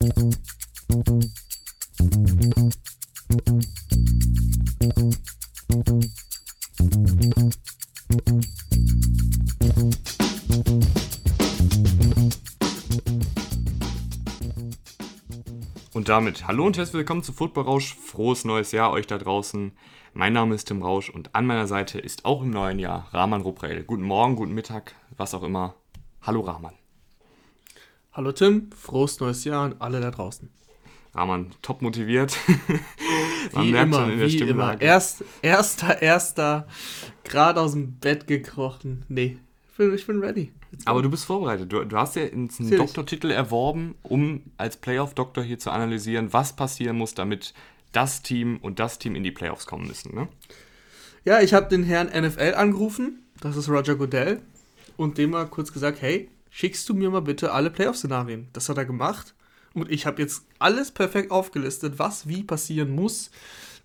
Und damit hallo und herzlich willkommen zu Football Rausch. Frohes neues Jahr euch da draußen. Mein Name ist Tim Rausch und an meiner Seite ist auch im neuen Jahr Rahman Ruprell. Guten Morgen, guten Mittag, was auch immer. Hallo Rahman. Hallo Tim, frohes neues Jahr an alle da draußen. Rahman, top motiviert. Man wie merkt immer, schon in der wie Stimmlage. Immer. Erst, erster, erster, gerade aus dem Bett gekrochen. Nee, ich bin, ich bin ready. Aber du bist vorbereitet. Du, du hast ja einen Natürlich. Doktortitel erworben, um als Playoff-Doktor hier zu analysieren, was passieren muss, damit das Team und das Team in die Playoffs kommen müssen. Ne? Ja, ich habe den Herrn NFL angerufen, das ist Roger Goodell, und dem mal kurz gesagt, hey, schickst du mir mal bitte alle Playoff-Szenarien. Das hat er gemacht. Und ich habe jetzt alles perfekt aufgelistet, was wie passieren muss,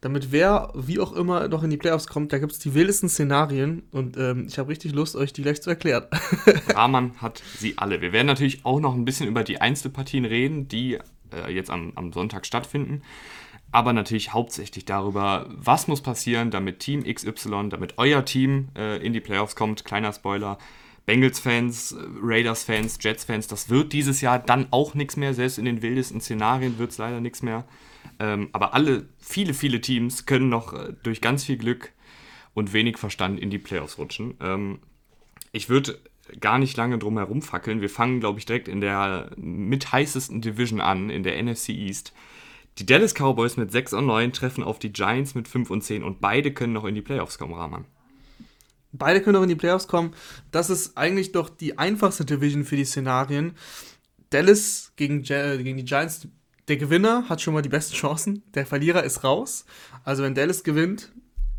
damit wer, wie auch immer, noch in die Playoffs kommt. Da gibt es die wildesten Szenarien und ähm, ich habe richtig Lust, euch die gleich zu erklären. Rahman hat sie alle. Wir werden natürlich auch noch ein bisschen über die Einzelpartien reden, die äh, jetzt am, am Sonntag stattfinden. Aber natürlich hauptsächlich darüber, was muss passieren, damit Team XY, damit euer Team äh, in die Playoffs kommt. Kleiner Spoiler. Bengals-Fans, Raiders-Fans, Jets-Fans, das wird dieses Jahr dann auch nichts mehr. Selbst in den wildesten Szenarien wird es leider nichts mehr. Ähm, aber alle, viele, viele Teams können noch äh, durch ganz viel Glück und wenig Verstand in die Playoffs rutschen. Ähm, ich würde gar nicht lange drum herum fackeln. Wir fangen, glaube ich, direkt in der mit heißesten Division an, in der NFC East. Die Dallas Cowboys mit 6 und 9 treffen auf die Giants mit 5 und 10 und beide können noch in die Playoffs kommen, Rahman. Beide können noch in die Playoffs kommen. Das ist eigentlich doch die einfachste Division für die Szenarien. Dallas gegen, gegen die Giants, der Gewinner hat schon mal die besten Chancen. Der Verlierer ist raus. Also wenn Dallas gewinnt,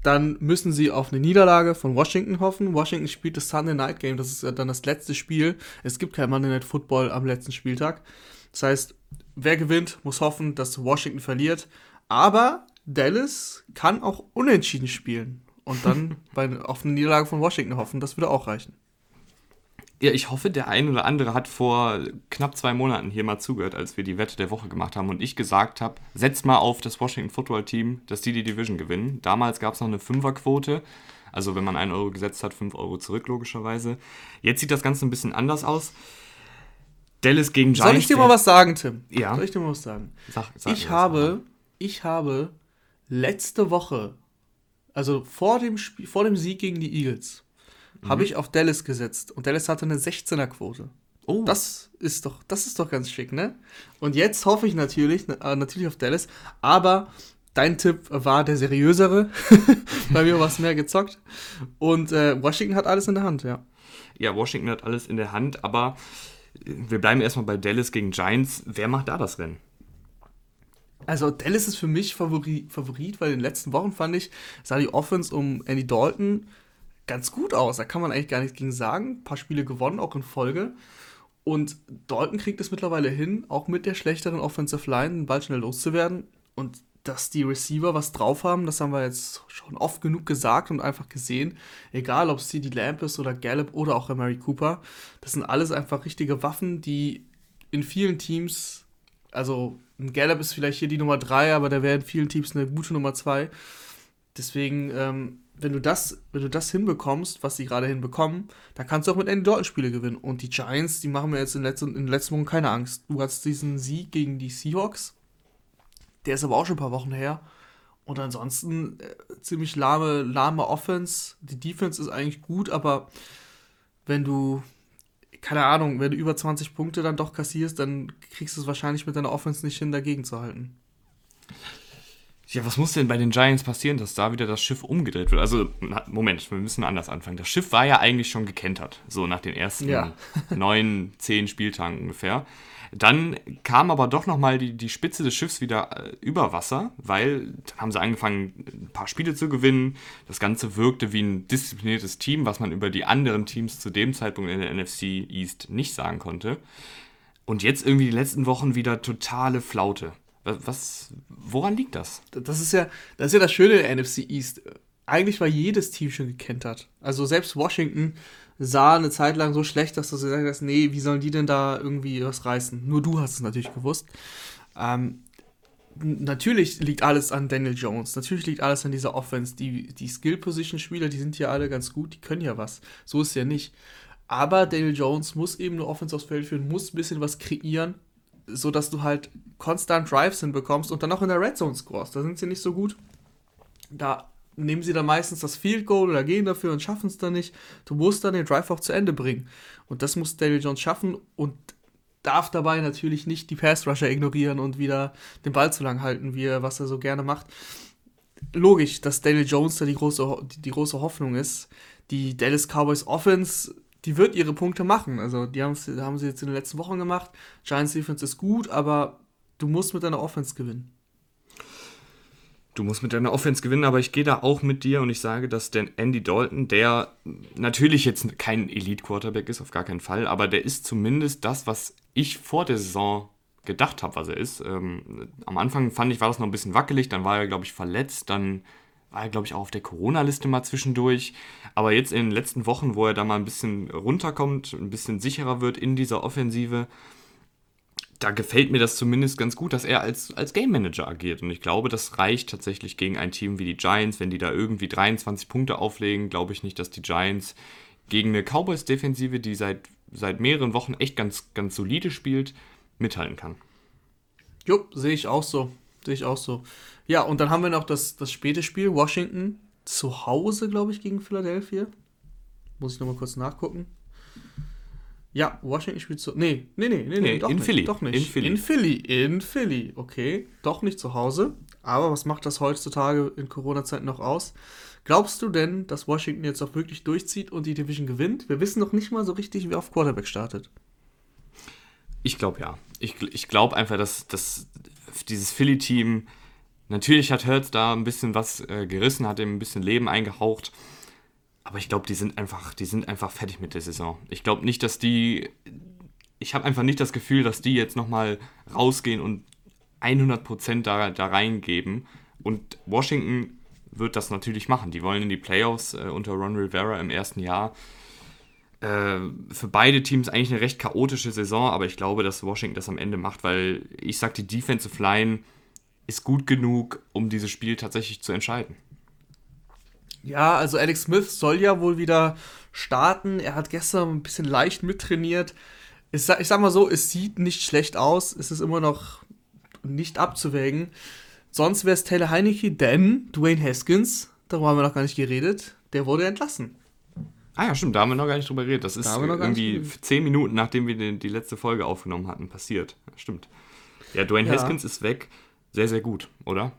dann müssen sie auf eine Niederlage von Washington hoffen. Washington spielt das Sunday Night Game, das ist dann das letzte Spiel. Es gibt kein Monday Night Football am letzten Spieltag. Das heißt, wer gewinnt, muss hoffen, dass Washington verliert. Aber Dallas kann auch unentschieden spielen und dann bei, auf eine Niederlage von Washington hoffen. Das würde auch reichen. Ja, ich hoffe, der ein oder andere hat vor knapp zwei Monaten hier mal zugehört, als wir die Wette der Woche gemacht haben und ich gesagt habe, setzt mal auf das Washington Football Team, dass die die Division gewinnen. Damals gab es noch eine Fünferquote, also wenn man einen Euro gesetzt hat, fünf Euro zurück logischerweise. Jetzt sieht das Ganze ein bisschen anders aus. Dallas gegen Giants. Soll ich dir mal was sagen, Tim? Ja. Soll ich dir mal was sagen? Sag, sag ich habe, ich habe letzte Woche also vor dem, Spiel, vor dem Sieg gegen die Eagles, mhm. habe ich auf Dallas gesetzt und Dallas hatte eine 16er-Quote. Oh. Das ist doch, das ist doch ganz schick, ne? Und jetzt hoffe ich natürlich, äh, natürlich auf Dallas, aber dein Tipp war der seriösere. Bei mir war es mehr gezockt. Und äh, Washington hat alles in der Hand, ja. Ja, Washington hat alles in der Hand, aber wir bleiben erstmal bei Dallas gegen Giants. Wer macht da das Rennen? Also Dallas ist für mich Favorit, Favorit, weil in den letzten Wochen fand ich, sah die Offense um Andy Dalton ganz gut aus. Da kann man eigentlich gar nichts gegen sagen. Ein paar Spiele gewonnen, auch in Folge. Und Dalton kriegt es mittlerweile hin, auch mit der schlechteren Offensive Line den Ball schnell loszuwerden. Und dass die Receiver was drauf haben, das haben wir jetzt schon oft genug gesagt und einfach gesehen. Egal, ob es CD Lamp ist oder Gallup oder auch Mary Cooper. Das sind alles einfach richtige Waffen, die in vielen Teams also ein Gallup ist vielleicht hier die Nummer 3, aber der wäre in vielen Teams eine gute Nummer 2. Deswegen, ähm, wenn du das, wenn du das hinbekommst, was sie gerade hinbekommen, dann kannst du auch mit Andy Dalton Spiele gewinnen. Und die Giants, die machen mir jetzt in, letzten, in den letzten Wochen keine Angst. Du hast diesen Sieg gegen die Seahawks, der ist aber auch schon ein paar Wochen her. Und ansonsten äh, ziemlich lahme, lahme Offense. Die Defense ist eigentlich gut, aber wenn du keine Ahnung, wenn du über 20 Punkte dann doch kassierst, dann kriegst du es wahrscheinlich mit deiner Offense nicht hin, dagegen zu halten. Ja, was muss denn bei den Giants passieren, dass da wieder das Schiff umgedreht wird? Also, Moment, wir müssen anders anfangen. Das Schiff war ja eigentlich schon gekentert, so nach den ersten ja. neun, zehn Spieltagen ungefähr. Dann kam aber doch nochmal die, die Spitze des Schiffs wieder äh, über Wasser, weil dann haben sie angefangen, paar Spiele zu gewinnen. Das Ganze wirkte wie ein diszipliniertes Team, was man über die anderen Teams zu dem Zeitpunkt in der NFC East nicht sagen konnte. Und jetzt irgendwie die letzten Wochen wieder totale Flaute. Was, woran liegt das? Das ist ja das, ist ja das Schöne der NFC East. Eigentlich war jedes Team schon gekentert. Also selbst Washington sah eine Zeit lang so schlecht, dass du gesagt hast, nee, wie sollen die denn da irgendwie was reißen? Nur du hast es natürlich gewusst. Ähm, natürlich liegt alles an Daniel Jones. Natürlich liegt alles an dieser Offense. Die, die Skill-Position-Spieler, die sind ja alle ganz gut, die können ja was. So ist es ja nicht. Aber Daniel Jones muss eben eine Offense aufs Feld führen, muss ein bisschen was kreieren, sodass du halt konstant Drives hinbekommst und dann auch in der Red Zone scorest. Da sind sie nicht so gut. Da nehmen sie dann meistens das Field Goal oder gehen dafür und schaffen es dann nicht. Du musst dann den Drive auch zu Ende bringen. Und das muss Daniel Jones schaffen und darf dabei natürlich nicht die Pass Rusher ignorieren und wieder den Ball zu lang halten, wie er, was er so gerne macht. Logisch, dass Daniel Jones da die große, die, die große Hoffnung ist. Die Dallas Cowboys Offense, die wird ihre Punkte machen. Also die haben sie jetzt in den letzten Wochen gemacht. Giants Defense ist gut, aber du musst mit deiner Offense gewinnen du musst mit deiner Offense gewinnen, aber ich gehe da auch mit dir und ich sage, dass der Andy Dalton, der natürlich jetzt kein Elite-Quarterback ist, auf gar keinen Fall, aber der ist zumindest das, was ich vor der Saison gedacht habe, was er ist. Ähm, am Anfang fand ich, war das noch ein bisschen wackelig, dann war er, glaube ich, verletzt, dann war er, glaube ich, auch auf der Corona-Liste mal zwischendurch. Aber jetzt in den letzten Wochen, wo er da mal ein bisschen runterkommt, ein bisschen sicherer wird in dieser Offensive, da gefällt mir das zumindest ganz gut, dass er als, als Game Manager agiert. Und ich glaube, das reicht tatsächlich gegen ein Team wie die Giants. Wenn die da irgendwie 23 Punkte auflegen, glaube ich nicht, dass die Giants gegen eine Cowboys-Defensive, die seit, seit mehreren Wochen echt ganz, ganz solide spielt, mithalten kann. Jo, sehe ich auch so. Sehe ich auch so. Ja, und dann haben wir noch das, das späte Spiel. Washington zu Hause, glaube ich, gegen Philadelphia. Muss ich nochmal kurz nachgucken. Ja, Washington spielt zu. Nee, nee, nee, nee, nee, doch in nicht, Philly. Doch nicht. In Philly. In Philly, in Philly. Okay, doch nicht zu Hause. Aber was macht das heutzutage in Corona-Zeiten noch aus? Glaubst du denn, dass Washington jetzt auch wirklich durchzieht und die Division gewinnt? Wir wissen noch nicht mal so richtig, wer auf Quarterback startet. Ich glaube ja. Ich, ich glaube einfach, dass, dass dieses Philly-Team, natürlich hat Hurts da ein bisschen was äh, gerissen, hat ihm ein bisschen Leben eingehaucht. Aber ich glaube, die sind einfach, die sind einfach fertig mit der Saison. Ich glaube nicht, dass die. Ich habe einfach nicht das Gefühl, dass die jetzt nochmal rausgehen und 100% da, da reingeben. Und Washington wird das natürlich machen. Die wollen in die Playoffs äh, unter Ron Rivera im ersten Jahr. Äh, für beide Teams eigentlich eine recht chaotische Saison, aber ich glaube, dass Washington das am Ende macht, weil ich sage, die Defensive Line ist gut genug, um dieses Spiel tatsächlich zu entscheiden. Ja, also Alex Smith soll ja wohl wieder starten. Er hat gestern ein bisschen leicht mittrainiert. Ich sag, ich sag mal so, es sieht nicht schlecht aus. Es ist immer noch nicht abzuwägen. Sonst wäre es Taylor Heineke, denn Dwayne Haskins, darüber haben wir noch gar nicht geredet, der wurde entlassen. Ah ja, stimmt, da haben wir noch gar nicht drüber geredet. Das ist da irgendwie zehn Minuten, nachdem wir die, die, letzte Folge aufgenommen hatten, passiert. Stimmt. Ja, Dwayne ja. Haskins ist weg. Sehr, sehr gut, oder?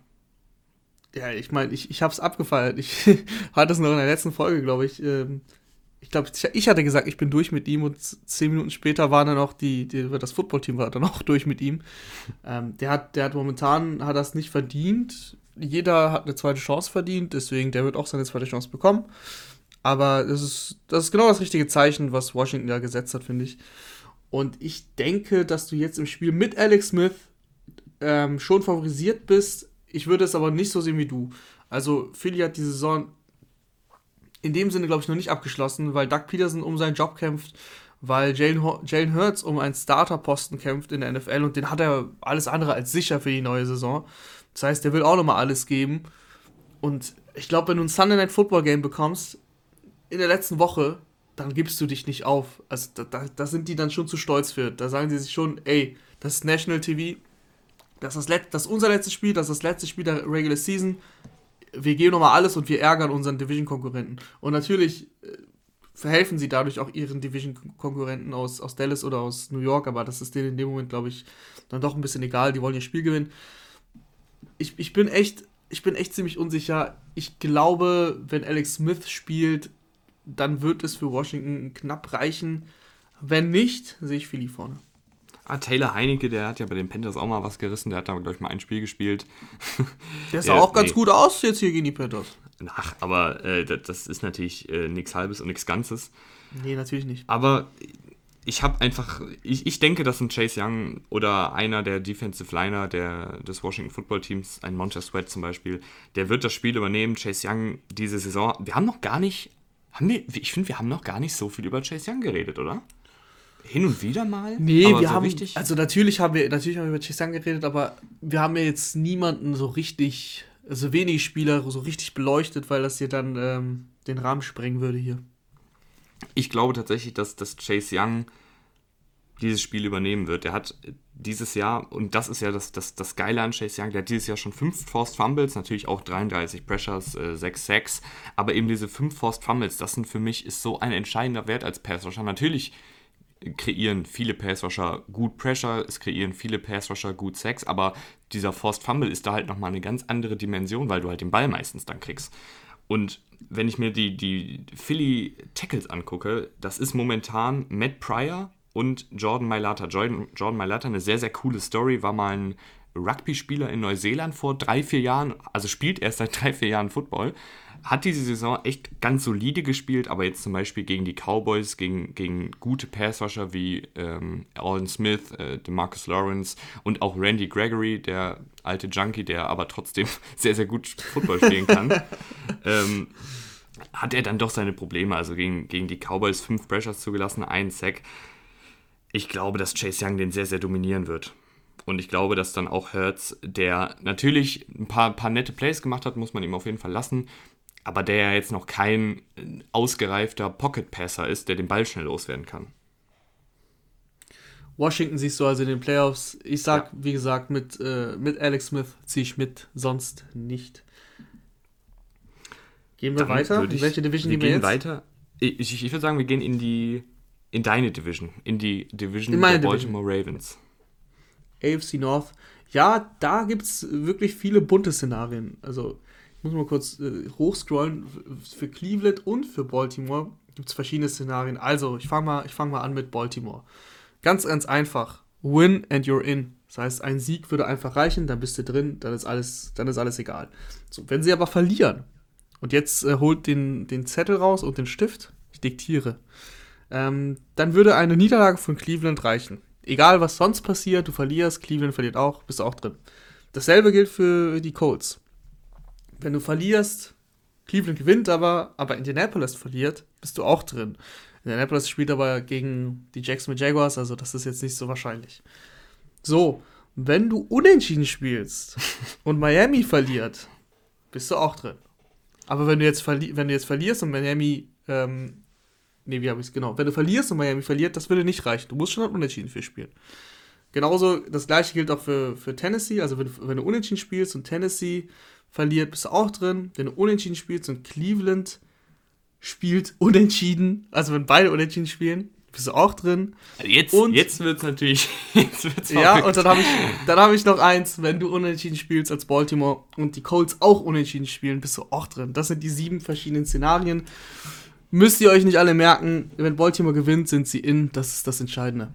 Ja, ich meine, ich, ich habe es abgefeiert. Ich hatte es noch in der letzten Folge, glaube ich. Ähm, ich glaube, ich hatte gesagt, ich bin durch mit ihm und zehn Minuten später war dann auch die, die das Footballteam war dann auch durch mit ihm. Ähm, der hat, der hat momentan hat das nicht verdient. Jeder hat eine zweite Chance verdient, deswegen der wird auch seine zweite Chance bekommen. Aber das ist, das ist genau das richtige Zeichen, was Washington da gesetzt hat, finde ich. Und ich denke, dass du jetzt im Spiel mit Alex Smith ähm, schon favorisiert bist, ich würde es aber nicht so sehen wie du. Also Philly hat die Saison in dem Sinne, glaube ich, noch nicht abgeschlossen, weil Doug Peterson um seinen Job kämpft, weil Jalen, Hurts um einen Starterposten kämpft in der NFL und den hat er alles andere als sicher für die neue Saison. Das heißt, der will auch nochmal alles geben. Und ich glaube, wenn du ein Sunday Night Football Game bekommst, in der letzten Woche, dann gibst du dich nicht auf. Also da, da, da sind die dann schon zu stolz für. Da sagen die sich schon, ey, das ist National TV, das ist, das, das ist unser letztes Spiel, das ist das letzte Spiel der Regular Season. Wir geben nochmal alles und wir ärgern unseren Division-Konkurrenten. Und natürlich äh, verhelfen sie dadurch auch ihren Division-Konkurrenten aus, aus Dallas oder aus New York, aber das ist denen in dem Moment, glaube ich, dann doch ein bisschen egal. Die wollen ihr Spiel gewinnen. Ich, ich bin echt, ich bin echt ziemlich unsicher. Ich glaube, wenn Alex Smith spielt, dann wird es für Washington knapp reichen. Wenn nicht, sehe ich Philly vorne. Ah, Taylor Heinecke, der hat ja bei den Panthers auch mal was gerissen. Der hat da, glaube ich, mal ein Spiel gespielt. Der sah ja, auch ganz nee. gut aus jetzt hier gegen die Panthers. Ach, aber äh, das ist natürlich äh, nichts Halbes und nichts Ganzes. Nee, natürlich nicht. Aber ich habe einfach, ich, ich denke, dass ein Chase Young oder einer der Defensive Liner der, des Washington Football Teams, ein Montez Sweat zum Beispiel, der wird das Spiel übernehmen. Chase Young diese Saison, wir haben noch gar nicht Haben wir, ich finde, wir haben noch gar nicht so viel über Chase Young geredet, oder? Hin und wieder mal? Nee, wir so haben, richtig also natürlich haben wir, natürlich haben wir über Chase Young geredet, aber wir haben ja jetzt niemanden so richtig, also wenig Spieler so richtig beleuchtet, weil das hier dann ähm, den Rahmen sprengen würde hier. Ich glaube tatsächlich, dass, dass Chase Young dieses Spiel übernehmen wird. Der hat dieses Jahr, und das ist ja das, das, das Geile an Chase Young, der hat dieses Jahr schon fünf Forced Fumbles, natürlich auch 33 Pressures, äh, 6 Sacks, aber eben diese fünf Forced Fumbles, das sind für mich ist so ein entscheidender Wert als Passrusher. Natürlich kreieren viele Passrusher gut Pressure, es kreieren viele Passrusher gut Sacks, aber dieser Forced Fumble ist da halt nochmal eine ganz andere Dimension, weil du halt den Ball meistens dann kriegst. Und wenn ich mir die, die Philly Tackles angucke, das ist momentan Matt Pryor, und Jordan Mailata. Jordan, Jordan Mailata, eine sehr, sehr coole Story, war mal ein Rugby-Spieler in Neuseeland vor drei, vier Jahren, also spielt erst seit drei, vier Jahren Football. Hat diese Saison echt ganz solide gespielt, aber jetzt zum Beispiel gegen die Cowboys, gegen, gegen gute Passrusher wie ähm, Alden Smith, äh, DeMarcus Lawrence und auch Randy Gregory, der alte Junkie, der aber trotzdem sehr, sehr gut Football spielen kann, ähm, hat er dann doch seine Probleme. Also gegen, gegen die Cowboys fünf Pressures zugelassen, ein Sack ich glaube, dass Chase Young den sehr, sehr dominieren wird. Und ich glaube, dass dann auch Hertz, der natürlich ein paar, paar nette Plays gemacht hat, muss man ihm auf jeden Fall lassen, aber der ja jetzt noch kein ausgereifter Pocket-Passer ist, der den Ball schnell loswerden kann. Washington siehst du also in den Playoffs. Ich sag, ja. wie gesagt, mit, äh, mit Alex Smith ziehe ich mit, sonst nicht. Gehen wir dann weiter? Ich, in welche Division wir gehen wir jetzt? weiter. Ich, ich, ich würde sagen, wir gehen in die in deine Division, in die Division in der Division. Baltimore Ravens. AFC North. Ja, da gibt es wirklich viele bunte Szenarien. Also, muss mal kurz äh, hochscrollen. Für Cleveland und für Baltimore gibt es verschiedene Szenarien. Also, ich fange mal, fang mal an mit Baltimore. Ganz, ganz einfach. Win and you're in. Das heißt, ein Sieg würde einfach reichen, dann bist du drin, dann ist alles, dann ist alles egal. So, wenn sie aber verlieren, und jetzt äh, holt den, den Zettel raus und den Stift, ich diktiere ähm, dann würde eine Niederlage von Cleveland reichen. Egal, was sonst passiert, du verlierst, Cleveland verliert auch, bist auch drin. Dasselbe gilt für die Colts. Wenn du verlierst, Cleveland gewinnt aber, aber Indianapolis verliert, bist du auch drin. Indianapolis spielt aber gegen die Jacksonville Jaguars, also das ist jetzt nicht so wahrscheinlich. So, wenn du unentschieden spielst und Miami verliert, bist du auch drin. Aber wenn du jetzt, wenn du jetzt verlierst und Miami ähm, Nee, wie habe ich es genau? Wenn du verlierst und Miami verliert, das würde nicht reichen. Du musst schon ein Unentschieden für spielen. Genauso, das gleiche gilt auch für, für Tennessee. Also, wenn wenn du Unentschieden spielst und Tennessee verliert, bist du auch drin. Wenn du Unentschieden spielst und Cleveland spielt Unentschieden, also wenn beide Unentschieden spielen, bist du auch drin. Jetzt, und, jetzt wird es natürlich. Jetzt wird's ja, und dann habe ich, hab ich noch eins. Wenn du unentschieden spielst als Baltimore und die Colts auch unentschieden spielen, bist du auch drin. Das sind die sieben verschiedenen Szenarien. Müsst ihr euch nicht alle merken, wenn Baltimore gewinnt, sind sie in. Das ist das Entscheidende.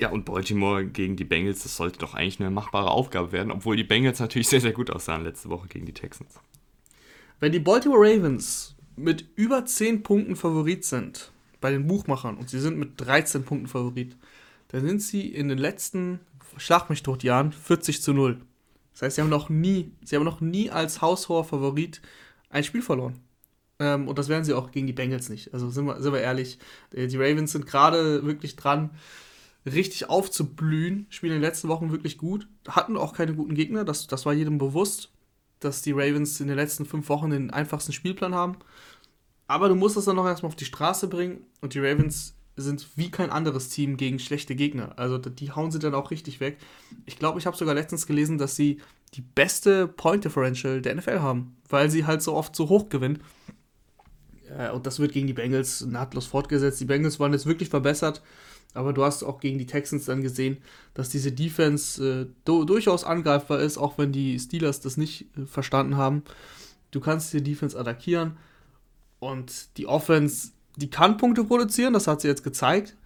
Ja, und Baltimore gegen die Bengals, das sollte doch eigentlich eine machbare Aufgabe werden, obwohl die Bengals natürlich sehr, sehr gut aussahen letzte Woche gegen die Texans. Wenn die Baltimore Ravens mit über 10 Punkten Favorit sind bei den Buchmachern und sie sind mit 13 Punkten Favorit, dann sind sie in den letzten Schlag mich tot Jahren 40 zu 0. Das heißt, sie haben noch nie, sie haben noch nie als haushoher Favorit ein Spiel verloren. Ähm, und das werden sie auch gegen die Bengals nicht. Also sind wir, sind wir ehrlich, äh, die Ravens sind gerade wirklich dran, richtig aufzublühen, spielen in den letzten Wochen wirklich gut, hatten auch keine guten Gegner, das, das war jedem bewusst, dass die Ravens in den letzten fünf Wochen den einfachsten Spielplan haben. Aber du musst das dann noch erstmal auf die Straße bringen und die Ravens sind wie kein anderes Team gegen schlechte Gegner. Also die hauen sie dann auch richtig weg. Ich glaube, ich habe sogar letztens gelesen, dass sie die beste Point Differential der NFL haben, weil sie halt so oft so hoch gewinnen. Äh, und das wird gegen die Bengals nahtlos fortgesetzt. Die Bengals waren jetzt wirklich verbessert, aber du hast auch gegen die Texans dann gesehen, dass diese Defense äh, durchaus angreifbar ist, auch wenn die Steelers das nicht äh, verstanden haben. Du kannst die Defense attackieren und die Offense, die kann Punkte produzieren, das hat sie jetzt gezeigt.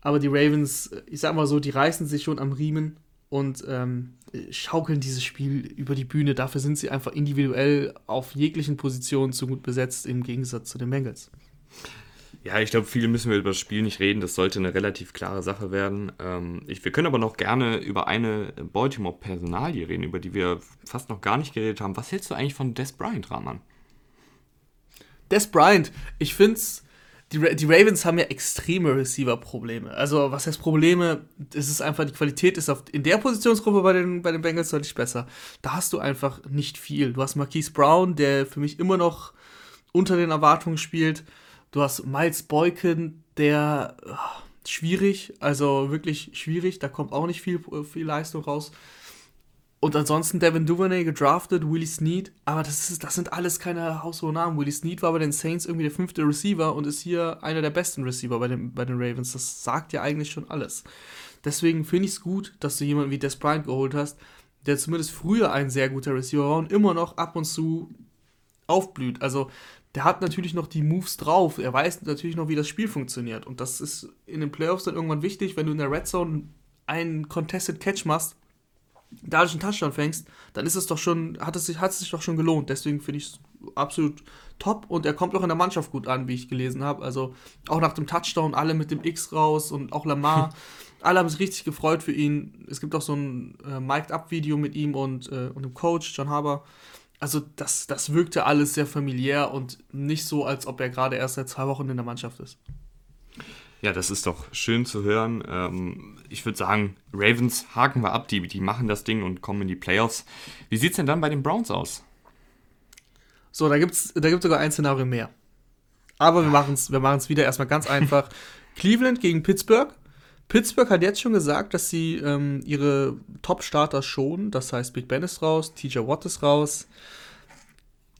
Aber die Ravens, ich sag mal so, die reißen sich schon am Riemen und ähm, schaukeln dieses Spiel über die Bühne. Dafür sind sie einfach individuell auf jeglichen Positionen zu gut besetzt, im Gegensatz zu den Bengals. Ja, ich glaube, viele müssen wir über das Spiel nicht reden. Das sollte eine relativ klare Sache werden. Ähm, ich, wir können aber noch gerne über eine Baltimore-Personalie reden, über die wir fast noch gar nicht geredet haben. Was hältst du eigentlich von Des Bryant, Rahman? Des Bryant, ich finde es, die, die Ravens haben ja extreme Receiver-Probleme. Also, was heißt Probleme? Es ist einfach, die Qualität ist auf, in der Positionsgruppe bei den, bei den Bengals deutlich besser. Da hast du einfach nicht viel. Du hast Marquise Brown, der für mich immer noch unter den Erwartungen spielt. Du hast Miles Boykin, der ach, schwierig, also wirklich schwierig. Da kommt auch nicht viel, viel Leistung raus. Und ansonsten Devin Duvernay gedraftet, Willie Snead, aber das, ist, das sind alles keine haushohen Namen. Willie Snead war bei den Saints irgendwie der fünfte Receiver und ist hier einer der besten Receiver bei den, bei den Ravens. Das sagt ja eigentlich schon alles. Deswegen finde ich es gut, dass du jemanden wie Des Bryant geholt hast, der zumindest früher ein sehr guter Receiver war und immer noch ab und zu aufblüht. Also der hat natürlich noch die Moves drauf. Er weiß natürlich noch, wie das Spiel funktioniert. Und das ist in den Playoffs dann irgendwann wichtig, wenn du in der Red Zone einen Contested Catch machst dadurch einen Touchdown fängst, dann ist es doch schon, hat es sich, hat es sich doch schon gelohnt. Deswegen finde ich es absolut top und er kommt auch in der Mannschaft gut an, wie ich gelesen habe. Also auch nach dem Touchdown alle mit dem X raus und auch Lamar. alle haben sich richtig gefreut für ihn. Es gibt auch so ein äh, Mic'd-Up-Video mit ihm und, äh, und dem Coach, John Haber. Also das, das wirkte alles sehr familiär und nicht so, als ob er gerade erst seit zwei Wochen in der Mannschaft ist. Ja, das ist doch schön zu hören. Ähm, ich würde sagen, Ravens haken wir ab, die, die machen das Ding und kommen in die Playoffs. Wie sieht es denn dann bei den Browns aus? So, da gibt es da gibt's sogar ein Szenario mehr. Aber wir machen es wir machen's wieder erstmal ganz einfach. Cleveland gegen Pittsburgh. Pittsburgh hat jetzt schon gesagt, dass sie ähm, ihre Top-Starter schonen. Das heißt, Big Ben ist raus, TJ Watt ist raus.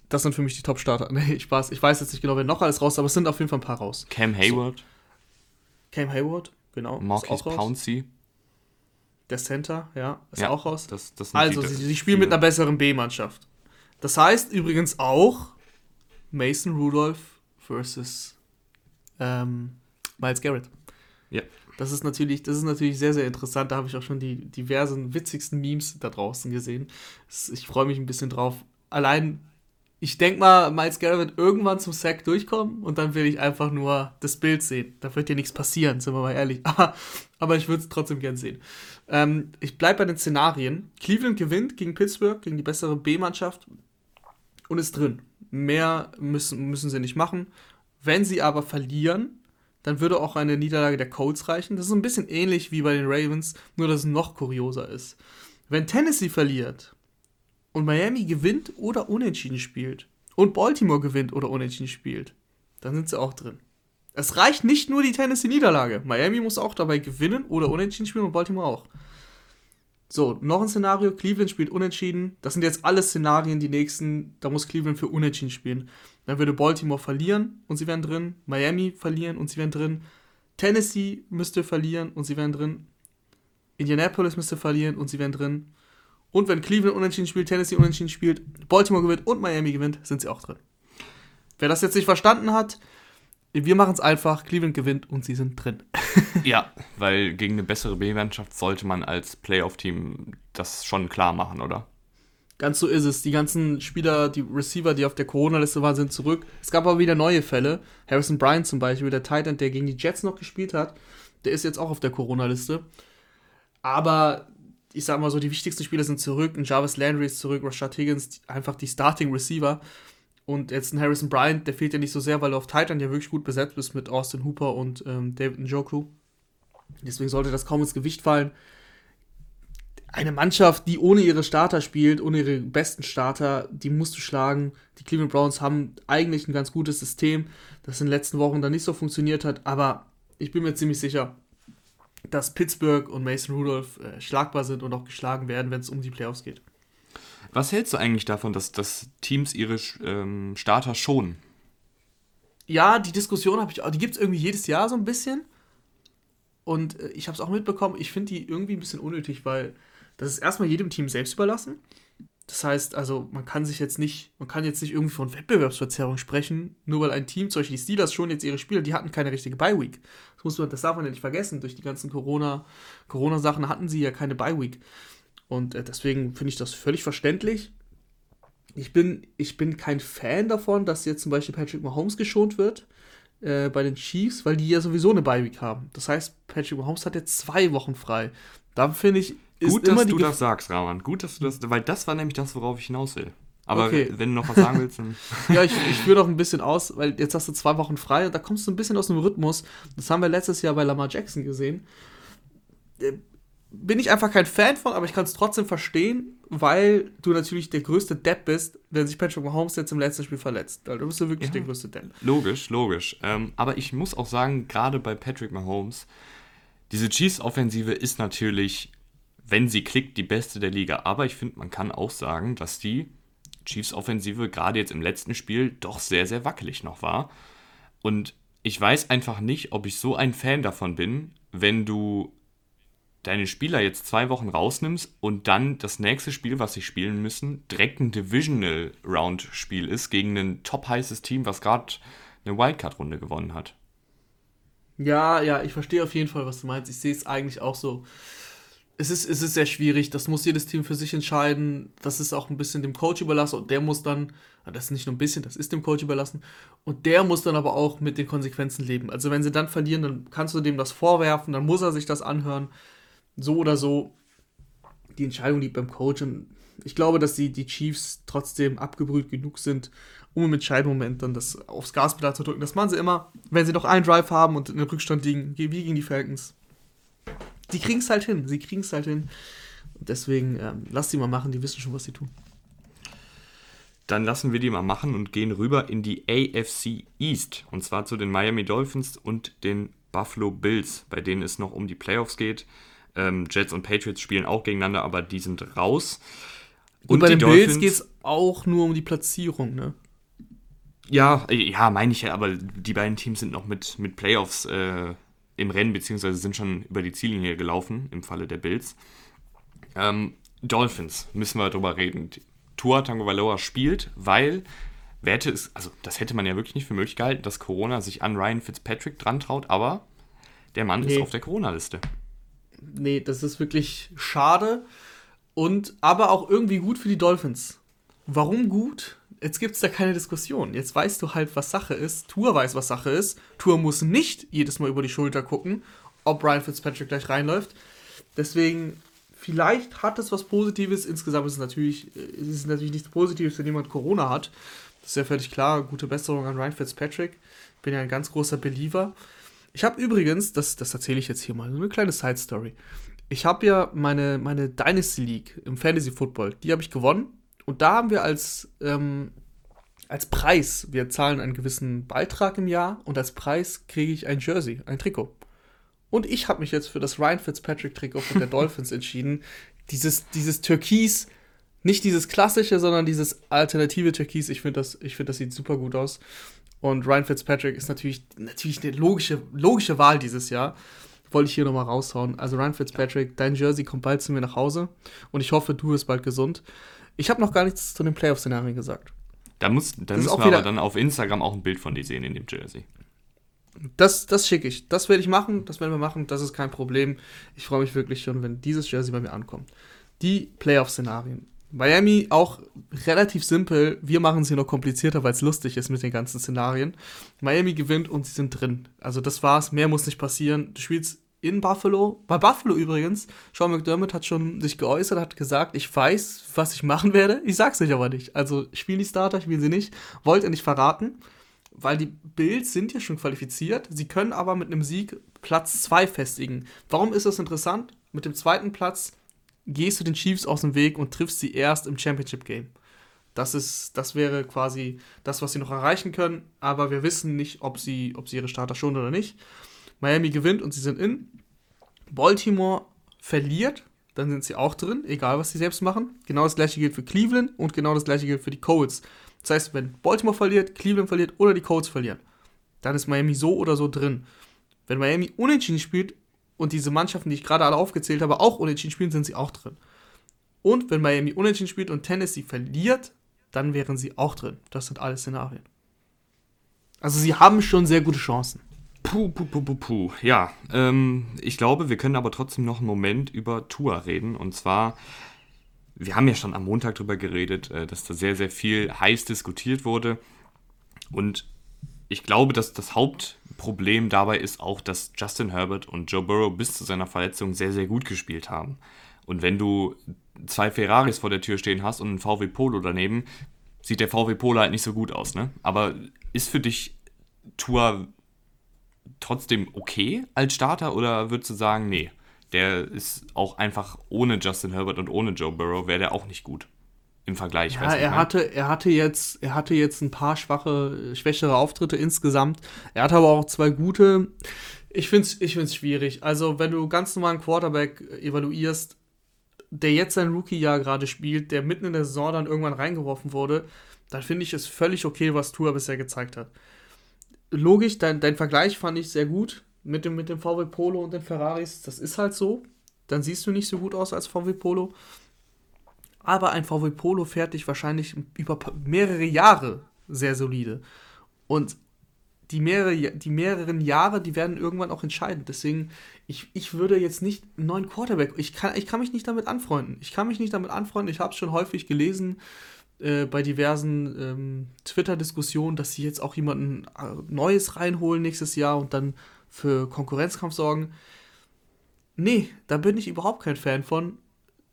Das sind für mich die Top-Starter. Nee, Spaß. Ich weiß jetzt nicht genau, wer noch alles raus ist, aber es sind auf jeden Fall ein paar raus. Cam Hayward. So. Cam Hayward, genau. Marquis Pouncey. Der Center, ja, ist ja, auch raus. Das, das also, sie, sie spielen mit einer besseren B-Mannschaft. Das heißt übrigens auch Mason Rudolph versus ähm, Miles Garrett. Ja. Das ist natürlich, das ist natürlich sehr, sehr interessant. Da habe ich auch schon die diversen witzigsten Memes da draußen gesehen. Ich freue mich ein bisschen drauf. Allein ich denke mal, Miles Garrett wird irgendwann zum Sack durchkommen und dann will ich einfach nur das Bild sehen. Da wird ja nichts passieren, sind wir mal ehrlich. Aber ich würde es trotzdem gern sehen. Ähm, ich bleibe bei den Szenarien. Cleveland gewinnt gegen Pittsburgh, gegen die bessere B-Mannschaft und ist drin. Mehr müssen, müssen sie nicht machen. Wenn sie aber verlieren, dann würde auch eine Niederlage der Colts reichen. Das ist ein bisschen ähnlich wie bei den Ravens, nur dass es noch kurioser ist. Wenn Tennessee verliert, und Miami gewinnt oder unentschieden spielt und Baltimore gewinnt oder unentschieden spielt, dann sind sie auch drin. Es reicht nicht nur die Tennessee-Niederlage. Miami muss auch dabei gewinnen oder unentschieden spielen und Baltimore auch. So, noch ein Szenario. Cleveland spielt unentschieden. Das sind jetzt alle Szenarien, die nächsten. Da muss Cleveland für unentschieden spielen. Dann würde Baltimore verlieren und sie wären drin. Miami verlieren und sie wären drin. Tennessee müsste verlieren und sie wären drin. Indianapolis müsste verlieren und sie wären drin. Und wenn Cleveland unentschieden spielt, Tennessee unentschieden spielt, Baltimore gewinnt und Miami gewinnt, sind sie auch drin. Wer das jetzt nicht verstanden hat, wir machen es einfach, Cleveland gewinnt und sie sind drin. ja, weil gegen eine bessere B-Mannschaft sollte man als Playoff-Team das schon klar machen, oder? Ganz so ist es. Die ganzen Spieler, die Receiver, die auf der Corona-Liste waren, sind zurück. Es gab aber wieder neue Fälle. Harrison Bryant zum Beispiel, der Titan, der gegen die Jets noch gespielt hat, der ist jetzt auch auf der Corona-Liste. Aber ich sag mal so, die wichtigsten Spieler sind zurück. Ein Jarvis Landry ist zurück, Rashad Higgins, einfach die Starting Receiver. Und jetzt ein Harrison Bryant, der fehlt ja nicht so sehr, weil du auf Titan ja wirklich gut besetzt bist mit Austin Hooper und ähm, David Njoku. Deswegen sollte das kaum ins Gewicht fallen. Eine Mannschaft, die ohne ihre Starter spielt, ohne ihre besten Starter, die musst du schlagen. Die Cleveland Browns haben eigentlich ein ganz gutes System, das in den letzten Wochen dann nicht so funktioniert hat, aber ich bin mir ziemlich sicher, dass Pittsburgh und Mason Rudolph äh, schlagbar sind und auch geschlagen werden, wenn es um die Playoffs geht. Was hältst du eigentlich davon, dass, dass Teams ihre ähm, Starter schonen? Ja, die Diskussion habe ich, die gibt es irgendwie jedes Jahr so ein bisschen. Und äh, ich habe es auch mitbekommen, ich finde die irgendwie ein bisschen unnötig, weil das ist erstmal jedem Team selbst überlassen. Das heißt, also man kann sich jetzt nicht, man kann jetzt nicht irgendwie von Wettbewerbsverzerrung sprechen, nur weil ein Team, zum Beispiel die Steelers schon jetzt ihre Spieler, die hatten keine richtige Bye-Week. Das, muss man, das darf man ja nicht vergessen. Durch die ganzen Corona, Corona-Sachen hatten sie ja keine Bye-Week. Und äh, deswegen finde ich das völlig verständlich. Ich bin, ich bin kein Fan davon, dass jetzt zum Beispiel Patrick Mahomes geschont wird äh, bei den Chiefs, weil die ja sowieso eine Bye-Week haben. Das heißt, Patrick Mahomes hat jetzt zwei Wochen frei. Da finde ich, Gut, dass du das sagst, Rahman. Gut, dass du das, weil das war nämlich das, worauf ich hinaus will. Aber okay. wenn du noch was sagen willst, dann. ja, ich, ich führe noch ein bisschen aus, weil jetzt hast du zwei Wochen frei und da kommst du ein bisschen aus dem Rhythmus. Das haben wir letztes Jahr bei Lamar Jackson gesehen. Äh, bin ich einfach kein Fan von, aber ich kann es trotzdem verstehen, weil du natürlich der größte Depp bist, wenn sich Patrick Mahomes jetzt im letzten Spiel verletzt. Also, du bist du wirklich ja. der größte Depp. Logisch, logisch. Ähm, aber ich muss auch sagen, gerade bei Patrick Mahomes, diese Chiefs-Offensive ist natürlich, wenn sie klickt, die beste der Liga. Aber ich finde, man kann auch sagen, dass die Chiefs-Offensive gerade jetzt im letzten Spiel doch sehr, sehr wackelig noch war. Und ich weiß einfach nicht, ob ich so ein Fan davon bin, wenn du deine Spieler jetzt zwei Wochen rausnimmst und dann das nächste Spiel, was sie spielen müssen, direkt ein Divisional Round Spiel ist gegen ein top heißes Team, was gerade eine Wildcard Runde gewonnen hat. Ja, ja, ich verstehe auf jeden Fall, was du meinst. Ich sehe es eigentlich auch so. Es ist, es ist sehr schwierig, das muss jedes Team für sich entscheiden. Das ist auch ein bisschen dem Coach überlassen und der muss dann, das ist nicht nur ein bisschen, das ist dem Coach überlassen. Und der muss dann aber auch mit den Konsequenzen leben. Also wenn sie dann verlieren, dann kannst du dem das vorwerfen, dann muss er sich das anhören so oder so, die Entscheidung liegt beim Coach. Und ich glaube, dass die, die Chiefs trotzdem abgebrüht genug sind, um im Entscheidungsmoment dann das aufs Gaspedal zu drücken. Das machen sie immer, wenn sie noch einen Drive haben und in den Rückstand liegen, wie gegen die Falcons. Die kriegen es halt hin. Sie kriegen es halt hin. Deswegen ähm, lass sie mal machen, die wissen schon, was sie tun. Dann lassen wir die mal machen und gehen rüber in die AFC East. Und zwar zu den Miami Dolphins und den Buffalo Bills, bei denen es noch um die Playoffs geht. Ähm, Jets und Patriots spielen auch gegeneinander, aber die sind raus. Und, und bei den Dolphins, Bills geht es auch nur um die Platzierung, ne? Ja, ja, meine ich ja, aber die beiden Teams sind noch mit, mit Playoffs äh, im Rennen, beziehungsweise sind schon über die Ziellinie gelaufen, im Falle der Bills. Ähm, Dolphins, müssen wir darüber reden. Tua Tango Valora spielt, weil wer hätte es, also das hätte man ja wirklich nicht für möglich gehalten, dass Corona sich an Ryan Fitzpatrick dran traut, aber der Mann nee. ist auf der Corona-Liste nee, das ist wirklich schade. Und aber auch irgendwie gut für die Dolphins. Warum gut? Jetzt gibt es da keine Diskussion. Jetzt weißt du halt, was Sache ist. Tour weiß, was Sache ist. Tour muss nicht jedes Mal über die Schulter gucken, ob Brian Fitzpatrick gleich reinläuft. Deswegen, vielleicht hat es was Positives. Insgesamt ist es natürlich, ist es natürlich nichts Positives, wenn jemand Corona hat. Das ist ja völlig klar. Gute Besserung an Ryan Fitzpatrick. Bin ja ein ganz großer Believer. Ich habe übrigens, das, das erzähle ich jetzt hier mal, eine kleine Side-Story. Ich habe ja meine, meine Dynasty League im Fantasy Football, die habe ich gewonnen. Und da haben wir als, ähm, als Preis, wir zahlen einen gewissen Beitrag im Jahr und als Preis kriege ich ein Jersey, ein Trikot. Und ich habe mich jetzt für das Ryan Fitzpatrick Trikot von der Dolphins entschieden. Dieses, dieses Türkis, nicht dieses klassische, sondern dieses alternative Türkis. Ich finde, das, find, das sieht super gut aus. Und Ryan Fitzpatrick ist natürlich, natürlich eine logische, logische Wahl dieses Jahr. Wollte ich hier nochmal raushauen. Also Ryan Fitzpatrick, dein Jersey kommt bald zu mir nach Hause. Und ich hoffe, du bist bald gesund. Ich habe noch gar nichts zu den Playoff-Szenarien gesagt. Da, muss, da müssen wir aber dann auf Instagram auch ein Bild von dir sehen in dem Jersey. Das, das schicke ich. Das werde ich machen. Das werden wir machen. Das ist kein Problem. Ich freue mich wirklich schon, wenn dieses Jersey bei mir ankommt. Die Playoff-Szenarien. Miami auch relativ simpel. Wir machen es hier noch komplizierter, weil es lustig ist mit den ganzen Szenarien. Miami gewinnt und sie sind drin. Also das war's. Mehr muss nicht passieren. Du spielst in Buffalo. Bei Buffalo übrigens. Sean McDermott hat schon sich geäußert, hat gesagt, ich weiß, was ich machen werde. Ich sag's euch aber nicht. Also spielen die Starter, spielen sie nicht. Wollt ihr nicht verraten. Weil die Bills sind ja schon qualifiziert. Sie können aber mit einem Sieg Platz 2 festigen. Warum ist das interessant? Mit dem zweiten Platz gehst du den Chiefs aus dem Weg und triffst sie erst im Championship Game. Das ist, das wäre quasi das, was sie noch erreichen können, aber wir wissen nicht, ob sie, ob sie ihre Starter schon oder nicht. Miami gewinnt und sie sind in. Baltimore verliert, dann sind sie auch drin, egal was sie selbst machen. Genau das gleiche gilt für Cleveland und genau das gleiche gilt für die Colts. Das heißt, wenn Baltimore verliert, Cleveland verliert oder die Colts verlieren, dann ist Miami so oder so drin. Wenn Miami unentschieden spielt, und diese Mannschaften, die ich gerade alle aufgezählt habe, auch unentschieden spielen, sind sie auch drin. Und wenn Miami unentschieden spielt und Tennessee verliert, dann wären sie auch drin. Das sind alle Szenarien. Also sie haben schon sehr gute Chancen. Puh, puh, puh, puh, puh. Ja, ähm, ich glaube, wir können aber trotzdem noch einen Moment über Tour reden. Und zwar, wir haben ja schon am Montag darüber geredet, äh, dass da sehr, sehr viel heiß diskutiert wurde. Und ich glaube, dass das Hauptproblem dabei ist auch, dass Justin Herbert und Joe Burrow bis zu seiner Verletzung sehr, sehr gut gespielt haben. Und wenn du zwei Ferraris vor der Tür stehen hast und einen VW Polo daneben, sieht der VW Polo halt nicht so gut aus, ne? Aber ist für dich Tour trotzdem okay als Starter oder würdest du sagen, nee, der ist auch einfach ohne Justin Herbert und ohne Joe Burrow wäre der auch nicht gut im Vergleich. Ja, er hatte, er hatte jetzt, er hatte jetzt ein paar schwache, schwächere Auftritte insgesamt. Er hatte aber auch zwei gute. Ich finde es ich find's schwierig. Also, wenn du ganz normalen Quarterback evaluierst, der jetzt sein Rookie-Jahr gerade spielt, der mitten in der Saison dann irgendwann reingeworfen wurde, dann finde ich es völlig okay, was Tour bisher gezeigt hat. Logisch, dein, dein Vergleich fand ich sehr gut mit dem, mit dem VW Polo und den Ferraris. Das ist halt so. Dann siehst du nicht so gut aus als VW Polo. Aber ein VW Polo fährt dich wahrscheinlich über mehrere Jahre sehr solide. Und die, mehrere, die mehreren Jahre, die werden irgendwann auch entscheidend. Deswegen, ich, ich würde jetzt nicht einen neuen Quarterback, ich kann, ich kann mich nicht damit anfreunden. Ich kann mich nicht damit anfreunden. Ich habe es schon häufig gelesen äh, bei diversen ähm, Twitter-Diskussionen, dass sie jetzt auch jemanden äh, Neues reinholen nächstes Jahr und dann für Konkurrenzkampf sorgen. Nee, da bin ich überhaupt kein Fan von.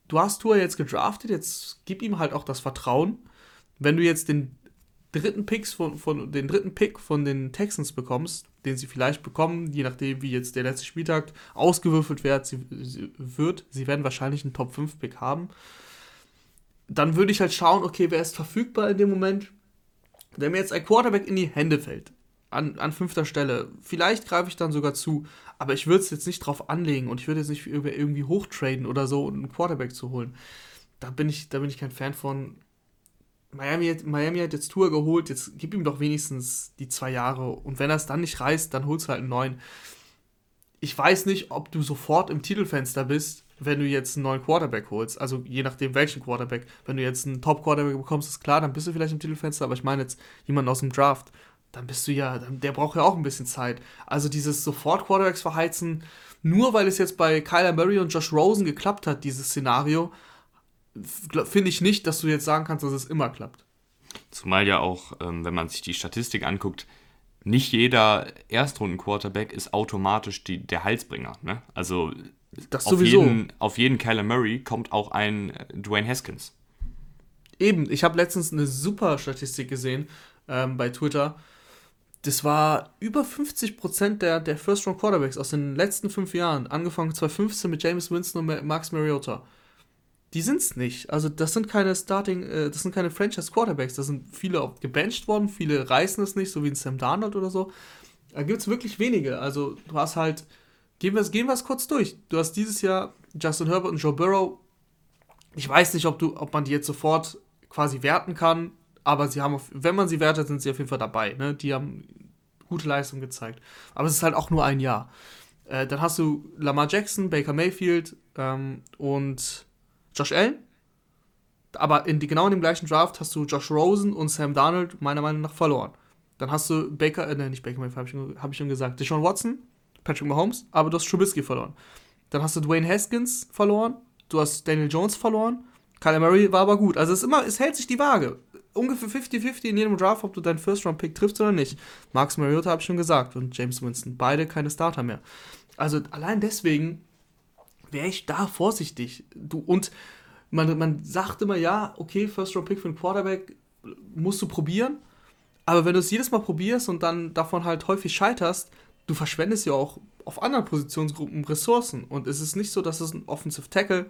Du hast Tour jetzt gedraftet, jetzt gib ihm halt auch das Vertrauen. Wenn du jetzt den dritten Picks von, von den dritten Pick von den Texans bekommst, den sie vielleicht bekommen, je nachdem wie jetzt der letzte Spieltag ausgewürfelt wird, sie, sie wird, sie werden wahrscheinlich einen Top 5 Pick haben. Dann würde ich halt schauen, okay, wer ist verfügbar in dem Moment. Wenn mir jetzt ein Quarterback in die Hände fällt, an, an fünfter Stelle, vielleicht greife ich dann sogar zu, aber ich würde es jetzt nicht drauf anlegen und ich würde jetzt nicht irgendwie hochtraden oder so, um einen Quarterback zu holen. Da bin ich, da bin ich kein Fan von Miami, Miami hat jetzt Tour geholt, jetzt gib ihm doch wenigstens die zwei Jahre. Und wenn er es dann nicht reißt, dann holst du halt einen neuen. Ich weiß nicht, ob du sofort im Titelfenster bist, wenn du jetzt einen neuen Quarterback holst. Also je nachdem, welchen Quarterback. Wenn du jetzt einen Top-Quarterback bekommst, ist klar, dann bist du vielleicht im Titelfenster. Aber ich meine jetzt jemanden aus dem Draft. Dann bist du ja, der braucht ja auch ein bisschen Zeit. Also dieses sofort Quarterbacks verheizen, nur weil es jetzt bei Kyler Murray und Josh Rosen geklappt hat, dieses Szenario, finde ich nicht, dass du jetzt sagen kannst, dass es immer klappt. Zumal ja auch, ähm, wenn man sich die Statistik anguckt, nicht jeder Erstrunden-Quarterback ist automatisch die, der Halsbringer. Ne? Also das auf, sowieso. Jeden, auf jeden Kyler Murray kommt auch ein äh, Dwayne Haskins. Eben, ich habe letztens eine super Statistik gesehen ähm, bei Twitter. Das war über 50% der, der First-Round-Quarterbacks aus den letzten fünf Jahren, angefangen 2015 mit James Winston und Max Mariota die sind es nicht. Also das sind keine Starting, äh, das sind keine Franchise Quarterbacks. Da sind viele auch gebencht worden, viele reißen es nicht, so wie ein Sam Darnold oder so. Da gibt es wirklich wenige. Also du hast halt, gehen wir, gehen es kurz durch. Du hast dieses Jahr Justin Herbert und Joe Burrow. Ich weiß nicht, ob, du, ob man die jetzt sofort quasi werten kann, aber sie haben, auf, wenn man sie wertet, sind sie auf jeden Fall dabei. Ne? Die haben gute Leistung gezeigt. Aber es ist halt auch nur ein Jahr. Äh, dann hast du Lamar Jackson, Baker Mayfield ähm, und Josh Allen. Aber in die, genau in dem gleichen Draft hast du Josh Rosen und Sam Darnold meiner Meinung nach verloren. Dann hast du Baker, äh, nein, nicht Baker, habe ich, hab ich schon gesagt, Deshaun Watson, Patrick Mahomes, aber du hast Trubisky verloren. Dann hast du Dwayne Haskins verloren, du hast Daniel Jones verloren, Kyler Murray war aber gut. Also es, immer, es hält sich die Waage. Ungefähr 50-50 in jedem Draft, ob du deinen First-Round-Pick triffst oder nicht. Max Mariota habe ich schon gesagt und James Winston. Beide keine Starter mehr. Also allein deswegen wäre ich da vorsichtig. Du, und man, man sagt immer, ja, okay, First Round Pick für einen Quarterback musst du probieren. Aber wenn du es jedes Mal probierst und dann davon halt häufig scheiterst, du verschwendest ja auch auf anderen Positionsgruppen Ressourcen. Und es ist nicht so, dass es ein Offensive Tackle,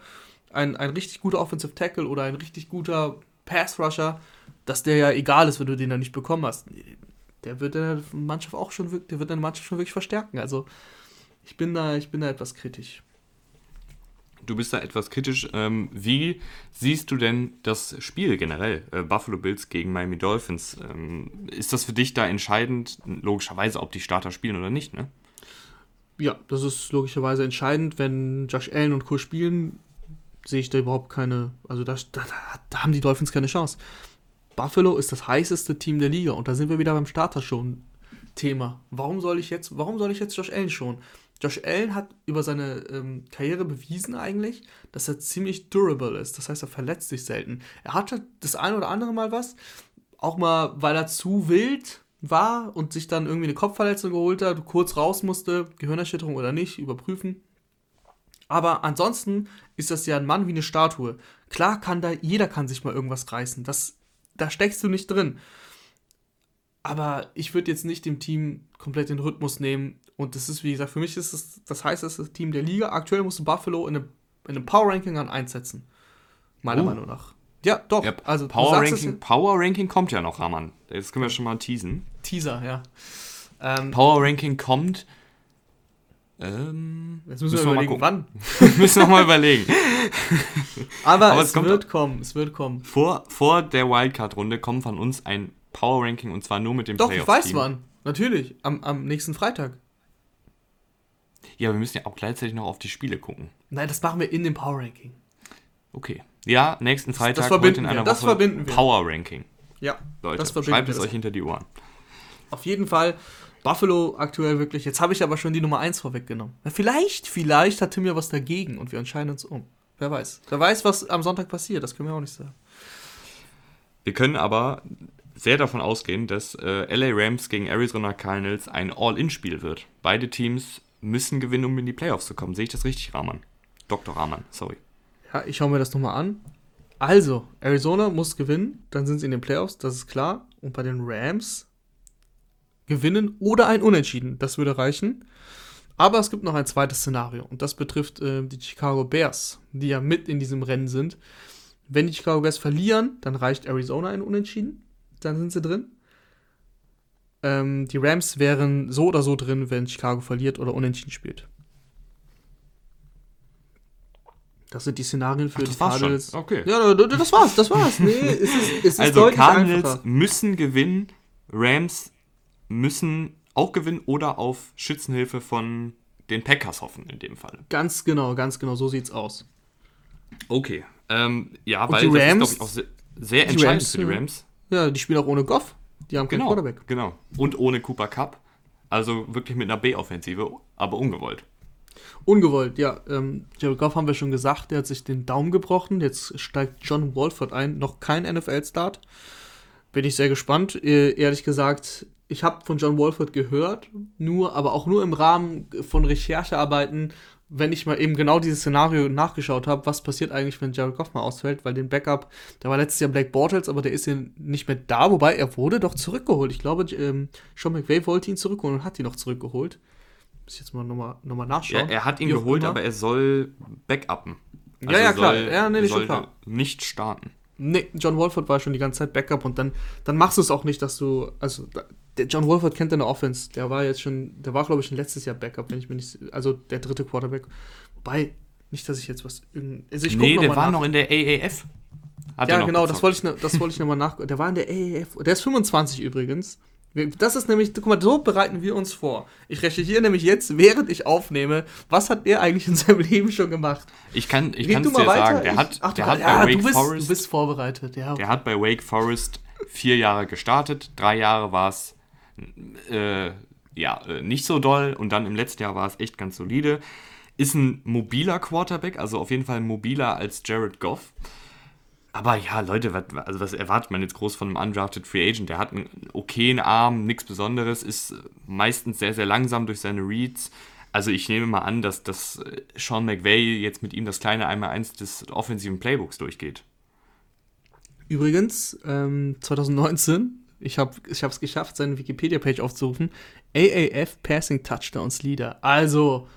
ein, ein richtig guter Offensive Tackle oder ein richtig guter Pass Rusher, dass der ja egal ist, wenn du den dann nicht bekommen hast. Der wird deine Mannschaft auch schon, der wird deine Mannschaft schon wirklich verstärken. Also ich bin da, ich bin da etwas kritisch du bist da etwas kritisch. Ähm, wie siehst du denn das Spiel generell? Äh, Buffalo Bills gegen Miami Dolphins. Ähm, ist das für dich da entscheidend, logischerweise, ob die Starter spielen oder nicht, ne? Ja, das ist logischerweise entscheidend. Wenn Josh Allen und Co. spielen, sehe ich da überhaupt keine. Also da, da, da haben die Dolphins keine Chance. Buffalo ist das heißeste Team der Liga und da sind wir wieder beim Starter schon Thema. Warum soll ich jetzt, warum soll ich jetzt Josh Allen schon? Josh Allen hat über seine ähm, Karriere bewiesen eigentlich, dass er ziemlich durable ist. Das heißt, er verletzt sich selten. Er hatte das eine oder andere Mal was, auch mal, weil er zu wild war und sich dann irgendwie eine Kopfverletzung geholt hat, kurz raus musste, Gehirnerschütterung oder nicht, überprüfen. Aber ansonsten ist das ja ein Mann wie eine Statue. Klar kann da, jeder kann sich mal irgendwas reißen. Das, da steckst du nicht drin. Aber ich würde jetzt nicht dem Team komplett den Rhythmus nehmen. Und das ist, wie gesagt, für mich ist es das heißeste Team der Liga. Aktuell musst du Buffalo in einem, in einem Power Ranking an einsetzen. Meiner uh. Meinung nach. Ja, doch. Ja, also Power Ranking, Power Ranking kommt ja noch, Raman. Das können wir schon mal teasen. Teaser, ja. Ähm, Power Ranking kommt. Ähm, Jetzt müssen, wir überlegen, wann. müssen wir mal überlegen. Aber, Aber es, es wird kommen, es wird kommen. Vor, vor der Wildcard-Runde kommt von uns ein Power Ranking und zwar nur mit dem Doch, ich weiß wann. Natürlich. Am, am nächsten Freitag. Ja, wir müssen ja auch gleichzeitig noch auf die Spiele gucken. Nein, das machen wir in dem Power Ranking. Okay. Ja, nächsten Freitag das verbinden in einer wir. Das Woche verbinden wir. Power Ranking. Ja, Leute, das verbinden schreibt es euch hinter die Ohren. Auf jeden Fall Buffalo aktuell wirklich. Jetzt habe ich aber schon die Nummer 1 vorweggenommen. Vielleicht, vielleicht hat Tim ja was dagegen und wir entscheiden uns um. Wer weiß. Wer weiß, was am Sonntag passiert. Das können wir auch nicht sagen. Wir können aber sehr davon ausgehen, dass äh, LA Rams gegen Arizona Cardinals ein All-In-Spiel wird. Beide Teams müssen gewinnen, um in die Playoffs zu kommen. Sehe ich das richtig, Rahman? Dr. Rahman, sorry. Ja, ich schaue mir das nochmal an. Also, Arizona muss gewinnen, dann sind sie in den Playoffs, das ist klar. Und bei den Rams gewinnen oder ein Unentschieden. Das würde reichen. Aber es gibt noch ein zweites Szenario und das betrifft äh, die Chicago Bears, die ja mit in diesem Rennen sind. Wenn die Chicago Bears verlieren, dann reicht Arizona ein Unentschieden. Dann sind sie drin. Ähm, die Rams wären so oder so drin, wenn Chicago verliert oder unentschieden spielt. Das sind die Szenarien für Ach, die Cardinals. Okay. Ja, das war's, das war's. Nee, es ist, es ist also Cardinals einfacher. müssen gewinnen, Rams müssen auch gewinnen oder auf Schützenhilfe von den Packers hoffen in dem Fall. Ganz genau, ganz genau, so sieht's aus. Okay, ähm, ja, Und weil die Rams, das ist, glaube ich, auch sehr, sehr entscheidend Rams, für die Rams. Ja, die spielen auch ohne Goff. Die haben keinen genau, Quarterback. Genau. Und ohne Cooper Cup. Also wirklich mit einer B-Offensive, aber ungewollt. Ungewollt, ja. Ähm, Jared Goff haben wir schon gesagt, der hat sich den Daumen gebrochen. Jetzt steigt John Walford ein. Noch kein NFL-Start. Bin ich sehr gespannt. Äh, ehrlich gesagt, ich habe von John Wolford gehört, nur, aber auch nur im Rahmen von Recherchearbeiten, wenn ich mal eben genau dieses Szenario nachgeschaut habe, was passiert eigentlich, wenn Jared Goff mal ausfällt, weil den Backup, der war letztes Jahr Black Bortles, aber der ist ja nicht mehr da, wobei er wurde doch zurückgeholt. Ich glaube, ähm, Sean McVay wollte ihn zurückholen und hat ihn noch zurückgeholt. Muss ich jetzt mal nochmal noch mal nachschauen. Ja, er hat ihn geholt, aber er soll backuppen. Also ja, ja, klar. Ja, nee, soll klar. nicht starten. Nee, John Wolford war schon die ganze Zeit Backup und dann, dann machst du es auch nicht, dass du, also der John Wolford kennt deine Offense, der war jetzt schon, der war glaube ich schon letztes Jahr Backup, wenn ich mir nicht, also der dritte Quarterback. Wobei, nicht, dass ich jetzt was, also ich Nee, der war nach. noch in der AAF. Hat ja, genau, das wollte ich, das wollte ich nochmal nach, der war in der AAF, der ist 25 übrigens. Das ist nämlich, guck mal, so bereiten wir uns vor. Ich recherchiere nämlich jetzt, während ich aufnehme, was hat er eigentlich in seinem Leben schon gemacht? Ich kann es dir weiter. sagen, der hat, ach, der hat ja, bei Wake bist, Forest. Du bist vorbereitet, ja. Der hat bei Wake Forest vier Jahre gestartet, drei Jahre war es äh, ja, äh, nicht so doll und dann im letzten Jahr war es echt ganz solide. Ist ein mobiler Quarterback, also auf jeden Fall mobiler als Jared Goff. Aber ja, Leute, was, also was erwartet man jetzt groß von einem undrafted Free Agent? Der hat einen okayen Arm, nichts Besonderes, ist meistens sehr, sehr langsam durch seine Reads. Also ich nehme mal an, dass, dass Sean McVay jetzt mit ihm das kleine Einmal-Eins des offensiven Playbooks durchgeht. Übrigens, ähm, 2019, ich habe es geschafft, seine Wikipedia-Page aufzurufen, AAF Passing Touchdowns Leader. Also,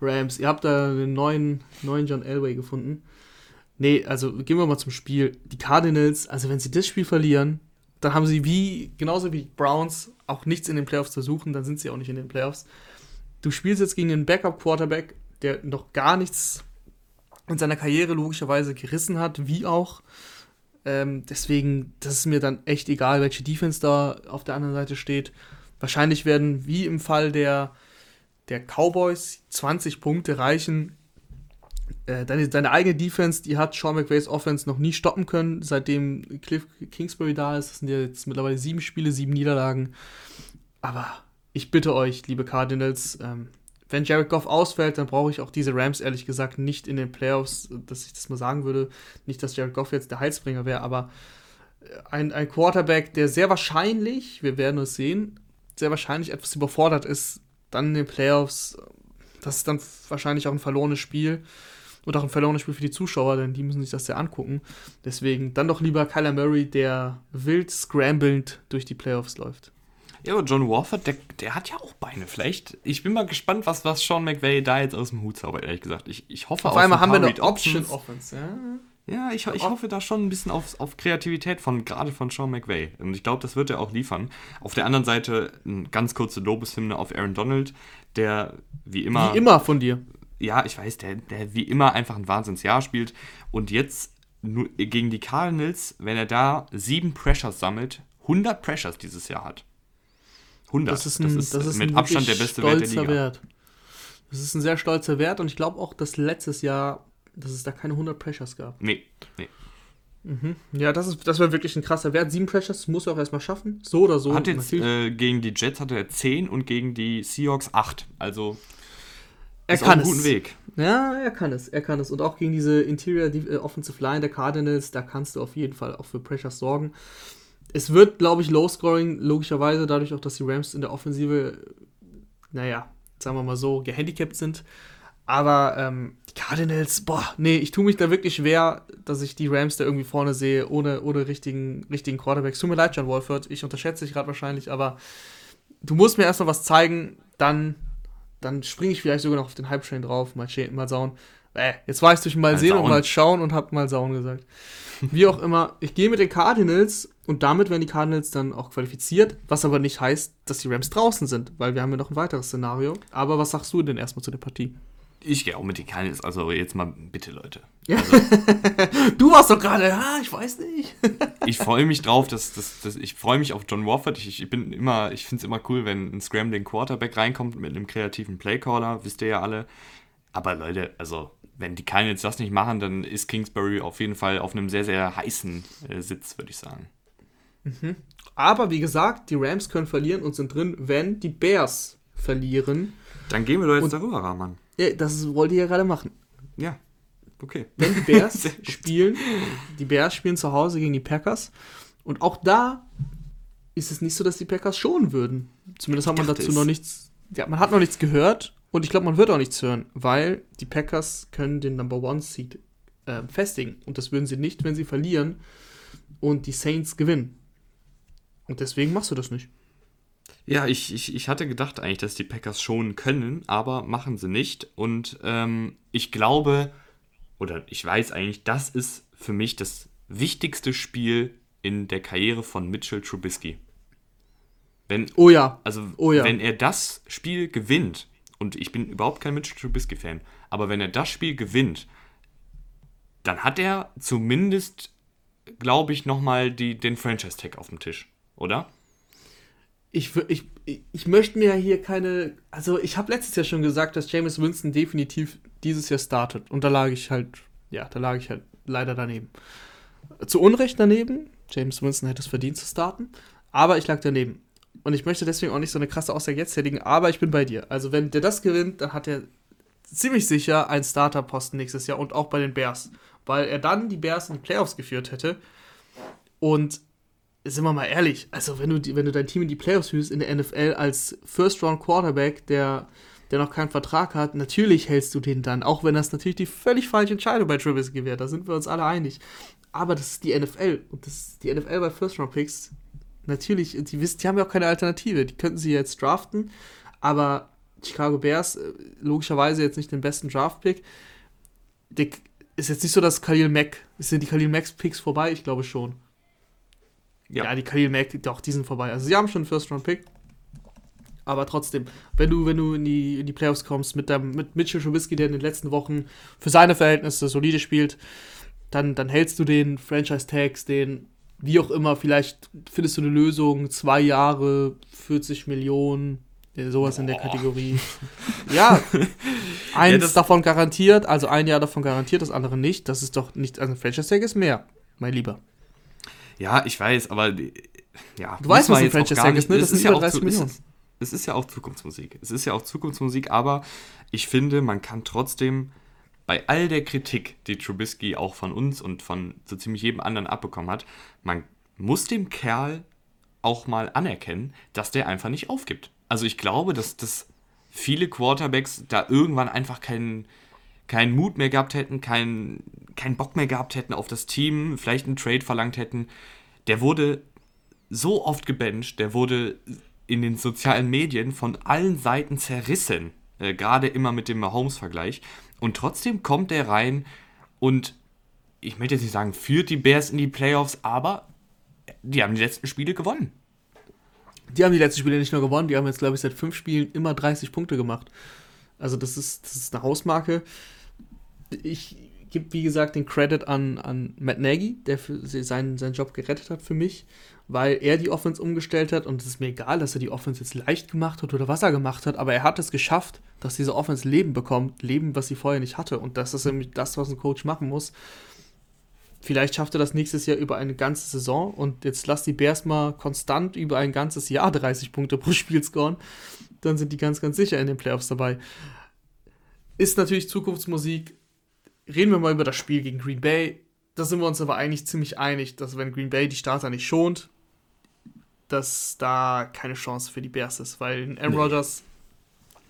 Rams, ihr habt da den neuen, neuen John Elway gefunden. Nee, also gehen wir mal zum Spiel. Die Cardinals, also wenn sie das Spiel verlieren, dann haben sie wie, genauso wie Browns, auch nichts in den Playoffs zu suchen, dann sind sie auch nicht in den Playoffs. Du spielst jetzt gegen den Backup-Quarterback, der noch gar nichts in seiner Karriere logischerweise gerissen hat, wie auch. Ähm, deswegen, das ist mir dann echt egal, welche Defense da auf der anderen Seite steht. Wahrscheinlich werden, wie im Fall der, der Cowboys, 20 Punkte reichen, deine, deine eigene Defense, die hat Sean McVays Offense noch nie stoppen können, seitdem Cliff Kingsbury da ist. Das sind ja jetzt mittlerweile sieben Spiele, sieben Niederlagen. Aber ich bitte euch, liebe Cardinals, ähm, wenn Jared Goff ausfällt, dann brauche ich auch diese Rams ehrlich gesagt nicht in den Playoffs, dass ich das mal sagen würde. Nicht, dass Jared Goff jetzt der Heilsbringer wäre, aber äh, ein, ein Quarterback, der sehr wahrscheinlich, wir werden es sehen, sehr wahrscheinlich etwas überfordert ist, dann in den Playoffs, das ist dann wahrscheinlich auch ein verlorenes Spiel. Und auch ein verlorenes Spiel für die Zuschauer, denn die müssen sich das ja angucken. Deswegen dann doch lieber Kyler Murray, der wild scramblend durch die Playoffs läuft. Ja, aber John Warford, der, der hat ja auch Beine. Vielleicht, ich bin mal gespannt, was, was Sean McVay da jetzt aus dem Hut zaubert, ehrlich gesagt. Ich, ich hoffe Auf einmal ein haben wir eine Option. Offense, ja. Ja, ich, ich hoffe da schon ein bisschen auf, auf Kreativität von gerade von Sean McVay. Und ich glaube, das wird er auch liefern. Auf der anderen Seite eine ganz kurze Lobeshymne auf Aaron Donald, der wie immer. Wie immer von dir. Ja, ich weiß, der, der wie immer einfach ein Wahnsinnsjahr spielt. Und jetzt nur gegen die Cardinals, wenn er da sieben Pressures sammelt, 100 Pressures dieses Jahr hat. 100. Das ist, ein, das ist mit ein Abstand der beste Wert der stolzer Liga. Wert. Das ist ein sehr stolzer Wert und ich glaube auch, dass letztes Jahr, dass es da keine 100 Pressures gab. Nee, nee. Ja, das, ist, das wäre wirklich ein krasser Wert. Sieben Pressures muss er auch erstmal schaffen. So oder so. Hat jetzt äh, gegen die Jets hatte er 10 und gegen die Seahawks 8. Also er ist auf kann einem guten es. Weg. Ja, er kann es. Er kann es. Und auch gegen diese Interior äh, Offensive Line der Cardinals, da kannst du auf jeden Fall auch für Pressures sorgen. Es wird, glaube ich, Low-Scoring, logischerweise, dadurch auch, dass die Rams in der Offensive, naja, sagen wir mal so, gehandicapt sind. Aber ähm, die Cardinals, boah, nee, ich tue mich da wirklich schwer, dass ich die Rams da irgendwie vorne sehe, ohne, ohne richtigen, richtigen Quarterbacks. Tut mir leid, John Wolford, ich unterschätze dich gerade wahrscheinlich, aber du musst mir erstmal was zeigen, dann, dann springe ich vielleicht sogar noch auf den Hype-Train drauf, mal, mal sauen. Äh, jetzt war ich zwischen mal Mal sehen und sauen. mal schauen und hab mal sauen gesagt. Wie auch immer, ich gehe mit den Cardinals und damit werden die Cardinals dann auch qualifiziert, was aber nicht heißt, dass die Rams draußen sind, weil wir haben ja noch ein weiteres Szenario. Aber was sagst du denn erstmal zu der Partie? Ich gehe auch mit den Cardinals. Also jetzt mal bitte, Leute. Du warst doch gerade, ja, ich weiß nicht. Ich freue mich drauf, dass, dass, dass ich freue mich auf John Warford. Ich, ich bin immer, ich finde es immer cool, wenn ein Scrambling Quarterback reinkommt mit einem kreativen Playcaller, wisst ihr ja alle. Aber Leute, also wenn die Cardinals das nicht machen, dann ist Kingsbury auf jeden Fall auf einem sehr, sehr heißen äh, Sitz, würde ich sagen. Aber wie gesagt, die Rams können verlieren und sind drin, wenn die Bears verlieren. Dann gehen wir doch jetzt Und- darüber, Rahman. Ja, das wollt ihr ja gerade machen. Ja, okay. Wenn die Bears spielen, die Bears spielen zu Hause gegen die Packers. Und auch da ist es nicht so, dass die Packers schonen würden. Zumindest hat man dazu noch nichts. Ja, man hat noch nichts gehört und ich glaube, man wird auch nichts hören, weil die Packers können den Number One Seed äh, festigen. Und das würden sie nicht, wenn sie verlieren und die Saints gewinnen. Und deswegen machst du das nicht. Ja, ich, ich, ich hatte gedacht eigentlich, dass die Packers schonen können, aber machen sie nicht. Und ähm, ich glaube, oder ich weiß eigentlich, das ist für mich das wichtigste Spiel in der Karriere von Mitchell Trubisky. Wenn, Oh ja. also, Oh ja. wenn er das Spiel gewinnt, und ich bin überhaupt kein Mitchell Trubisky-Fan, aber wenn er das Spiel gewinnt, dann hat er zumindest, glaube ich, nochmal den Franchise-Tag auf dem Tisch, oder? Ich, ich, ich möchte mir hier keine. Also, ich habe letztes Jahr schon gesagt, dass James Winston definitiv dieses Jahr startet. Und da lag ich halt. Ja, da lag ich halt leider daneben. Zu Unrecht daneben. James Winston hätte es verdient zu starten. Aber ich lag daneben. Und ich möchte deswegen auch nicht so eine krasse Aussage jetzt tätigen. Aber ich bin bei dir. Also, wenn der das gewinnt, dann hat er ziemlich sicher einen Starterposten nächstes Jahr und auch bei den Bears. Weil er dann die Bears in die Playoffs geführt hätte. Und sind wir mal ehrlich, also wenn du, wenn du dein Team in die Playoffs führst in der NFL als First-Round-Quarterback, der, der noch keinen Vertrag hat, natürlich hältst du den dann, auch wenn das natürlich die völlig falsche Entscheidung bei Trubisky wäre, da sind wir uns alle einig. Aber das ist die NFL und das ist die NFL bei First-Round-Picks. Natürlich, die wissen, die haben ja auch keine Alternative, die könnten sie jetzt draften, aber Chicago Bears, äh, logischerweise jetzt nicht den besten Draft-Pick. Ist jetzt nicht so, dass Khalil Mack, sind die Khalil Macks Picks vorbei? Ich glaube schon. Ja, die Khalil Mack, doch, die sind vorbei. Also sie haben schon einen First-Round-Pick. Aber trotzdem, wenn du, wenn du in die, in die Playoffs kommst mit, dem, mit Mitchell Trubisky, der in den letzten Wochen für seine Verhältnisse solide spielt, dann, dann hältst du den Franchise-Tags, den wie auch immer, vielleicht findest du eine Lösung, zwei Jahre, 40 Millionen, sowas in der Boah. Kategorie. Ja, eins Ja, das- davon garantiert, also ein Jahr davon garantiert, das andere nicht. Das ist doch nicht, also ein Franchise-Tag ist mehr, mein Lieber. Ja, ich weiß, aber ja. Du weißt, was ein jetzt auch Franchise gar Tag nicht- ist, ne? Das es sind ja über auch 30 zu- es Millionen. ist- Es ist ja auch Zukunftsmusik. Es ist ja auch Zukunftsmusik, aber ich finde, man kann trotzdem bei all der Kritik, die Trubisky auch von uns und von so ziemlich jedem anderen abbekommen hat, man muss dem Kerl auch mal anerkennen, dass der einfach nicht aufgibt. Also ich glaube, dass, dass viele Quarterbacks da irgendwann einfach keinen keinen Mut mehr gehabt hätten, keinen keinen Bock mehr gehabt hätten auf das Team, vielleicht einen Trade verlangt hätten. Der wurde so oft gebencht, der wurde in den sozialen Medien von allen Seiten zerrissen. Äh, Gerade immer mit dem Mahomes-Vergleich. Und trotzdem kommt er rein und ich möchte jetzt nicht sagen, führt die Bears in die Playoffs, aber die haben die letzten Spiele gewonnen. Die haben die letzten Spiele nicht nur gewonnen, die haben jetzt, glaube ich, seit fünf Spielen immer 30 Punkte gemacht. Also das ist, das ist eine Hausmarke. Ich gebe, wie gesagt, den Credit an, an Matt Nagy, der für seinen, seinen Job gerettet hat für mich, weil er die Offense umgestellt hat und es ist mir egal, dass er die Offense jetzt leicht gemacht hat oder was er gemacht hat, aber er hat es geschafft, dass diese Offense Leben bekommt, Leben, was sie vorher nicht hatte und das ist nämlich das, was ein Coach machen muss. Vielleicht schafft er das nächstes Jahr über eine ganze Saison und jetzt lass die Bears mal konstant über ein ganzes Jahr 30 Punkte pro Spiel scoren. Dann sind die ganz, ganz sicher in den Playoffs dabei. Ist natürlich Zukunftsmusik. Reden wir mal über das Spiel gegen Green Bay. Da sind wir uns aber eigentlich ziemlich einig, dass wenn Green Bay die Starter nicht schont, dass da keine Chance für die Bears ist, weil Aaron nee. Rodgers,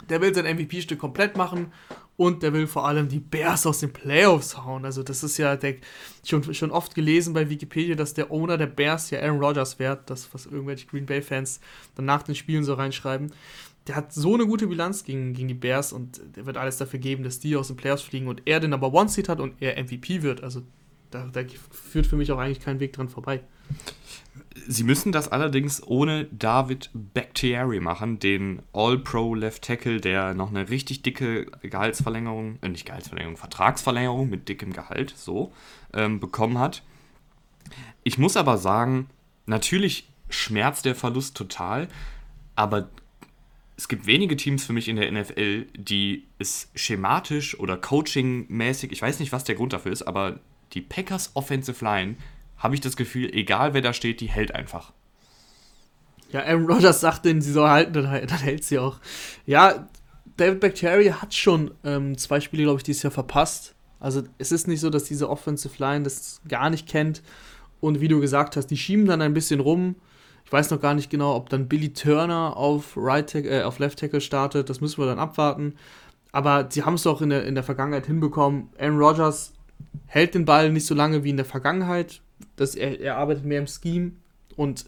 der will sein MVP-Stück komplett machen und der will vor allem die Bears aus den Playoffs hauen. Also das ist ja der, schon, schon oft gelesen bei Wikipedia, dass der Owner der Bears ja Aaron Rodgers wäre, das was irgendwelche Green Bay Fans dann nach den Spielen so reinschreiben. Der hat so eine gute Bilanz gegen, gegen die Bears und der wird alles dafür geben, dass die aus den Playoffs fliegen und er den Number One Seat hat und er MVP wird. Also da, da führt für mich auch eigentlich kein Weg dran vorbei. Sie müssen das allerdings ohne David Bakhtiari machen, den All-Pro Left Tackle, der noch eine richtig dicke Gehaltsverlängerung, äh nicht Gehaltsverlängerung, Vertragsverlängerung mit dickem Gehalt, so, ähm, bekommen hat. Ich muss aber sagen, natürlich schmerzt der Verlust total, aber es gibt wenige Teams für mich in der NFL, die es schematisch oder coachingmäßig, ich weiß nicht, was der Grund dafür ist, aber die Packers Offensive Line habe ich das Gefühl, egal wer da steht, die hält einfach. Ja, Aaron Rodgers sagt denen, sie soll halten, dann, dann hält sie auch. Ja, David Bakhtiari hat schon ähm, zwei Spiele, glaube ich, dieses Jahr verpasst. Also es ist nicht so, dass diese Offensive Line das gar nicht kennt. Und wie du gesagt hast, die schieben dann ein bisschen rum. Ich weiß noch gar nicht genau, ob dann Billy Turner auf, right äh, auf Left Tackle startet. Das müssen wir dann abwarten. Aber sie haben es doch in der, in der Vergangenheit hinbekommen. Aaron Rodgers hält den Ball nicht so lange wie in der Vergangenheit dass er, er arbeitet mehr im Scheme und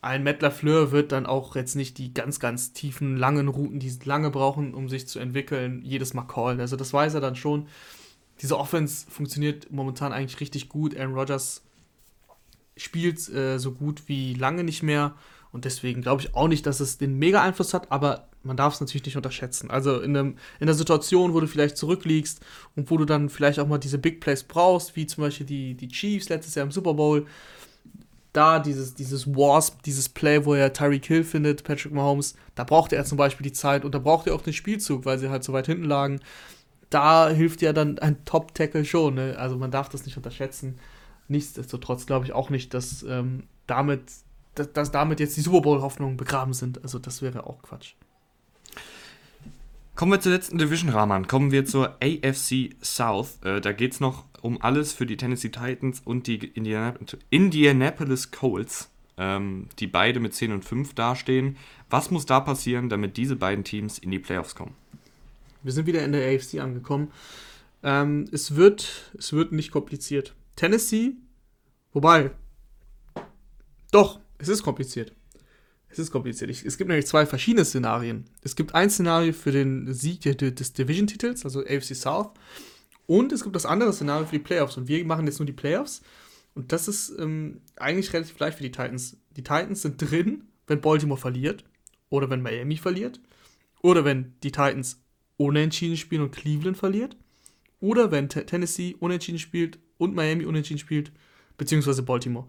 ein Matt LaFleur wird dann auch jetzt nicht die ganz, ganz tiefen, langen Routen, die lange brauchen, um sich zu entwickeln, jedes Mal callen. Also das weiß er dann schon. Diese Offense funktioniert momentan eigentlich richtig gut. Aaron Rodgers spielt äh, so gut wie lange nicht mehr. Und deswegen glaube ich auch nicht, dass es den mega Einfluss hat, aber man darf es natürlich nicht unterschätzen. Also in, einem, in der Situation, wo du vielleicht zurückliegst und wo du dann vielleicht auch mal diese Big Plays brauchst, wie zum Beispiel die, die Chiefs letztes Jahr im Super Bowl, da dieses, dieses Wasp, dieses Play, wo er Tyreek Hill findet, Patrick Mahomes, da brauchte er zum Beispiel die Zeit und da brauchte er auch den Spielzug, weil sie halt so weit hinten lagen. Da hilft ja dann ein Top-Tackle schon. Ne? Also man darf das nicht unterschätzen. Nichtsdestotrotz glaube ich auch nicht, dass ähm, damit dass, dass damit jetzt die Super Bowl-Hoffnungen begraben sind. Also das wäre auch Quatsch. Kommen wir zur letzten Division, Rahman. Kommen wir zur AFC South. Äh, da geht es noch um alles für die Tennessee Titans und die Indianapolis Colts, ähm, die beide mit 10 und 5 dastehen. Was muss da passieren, damit diese beiden Teams in die Playoffs kommen? Wir sind wieder in der AFC angekommen. Ähm, es, wird, es wird nicht kompliziert. Tennessee, wobei, doch, es ist kompliziert. Es ist kompliziert. Ich, es gibt nämlich zwei verschiedene Szenarien. Es gibt ein Szenario für den Sieg des Division-Titels, also AFC South. Und es gibt das andere Szenario für die Playoffs. Und wir machen jetzt nur die Playoffs. Und das ist ähm, eigentlich relativ leicht für die Titans. Die Titans sind drin, wenn Baltimore verliert. Oder wenn Miami verliert. Oder wenn die Titans unentschieden spielen und Cleveland verliert. Oder wenn T Tennessee unentschieden spielt und Miami unentschieden spielt. Beziehungsweise Baltimore.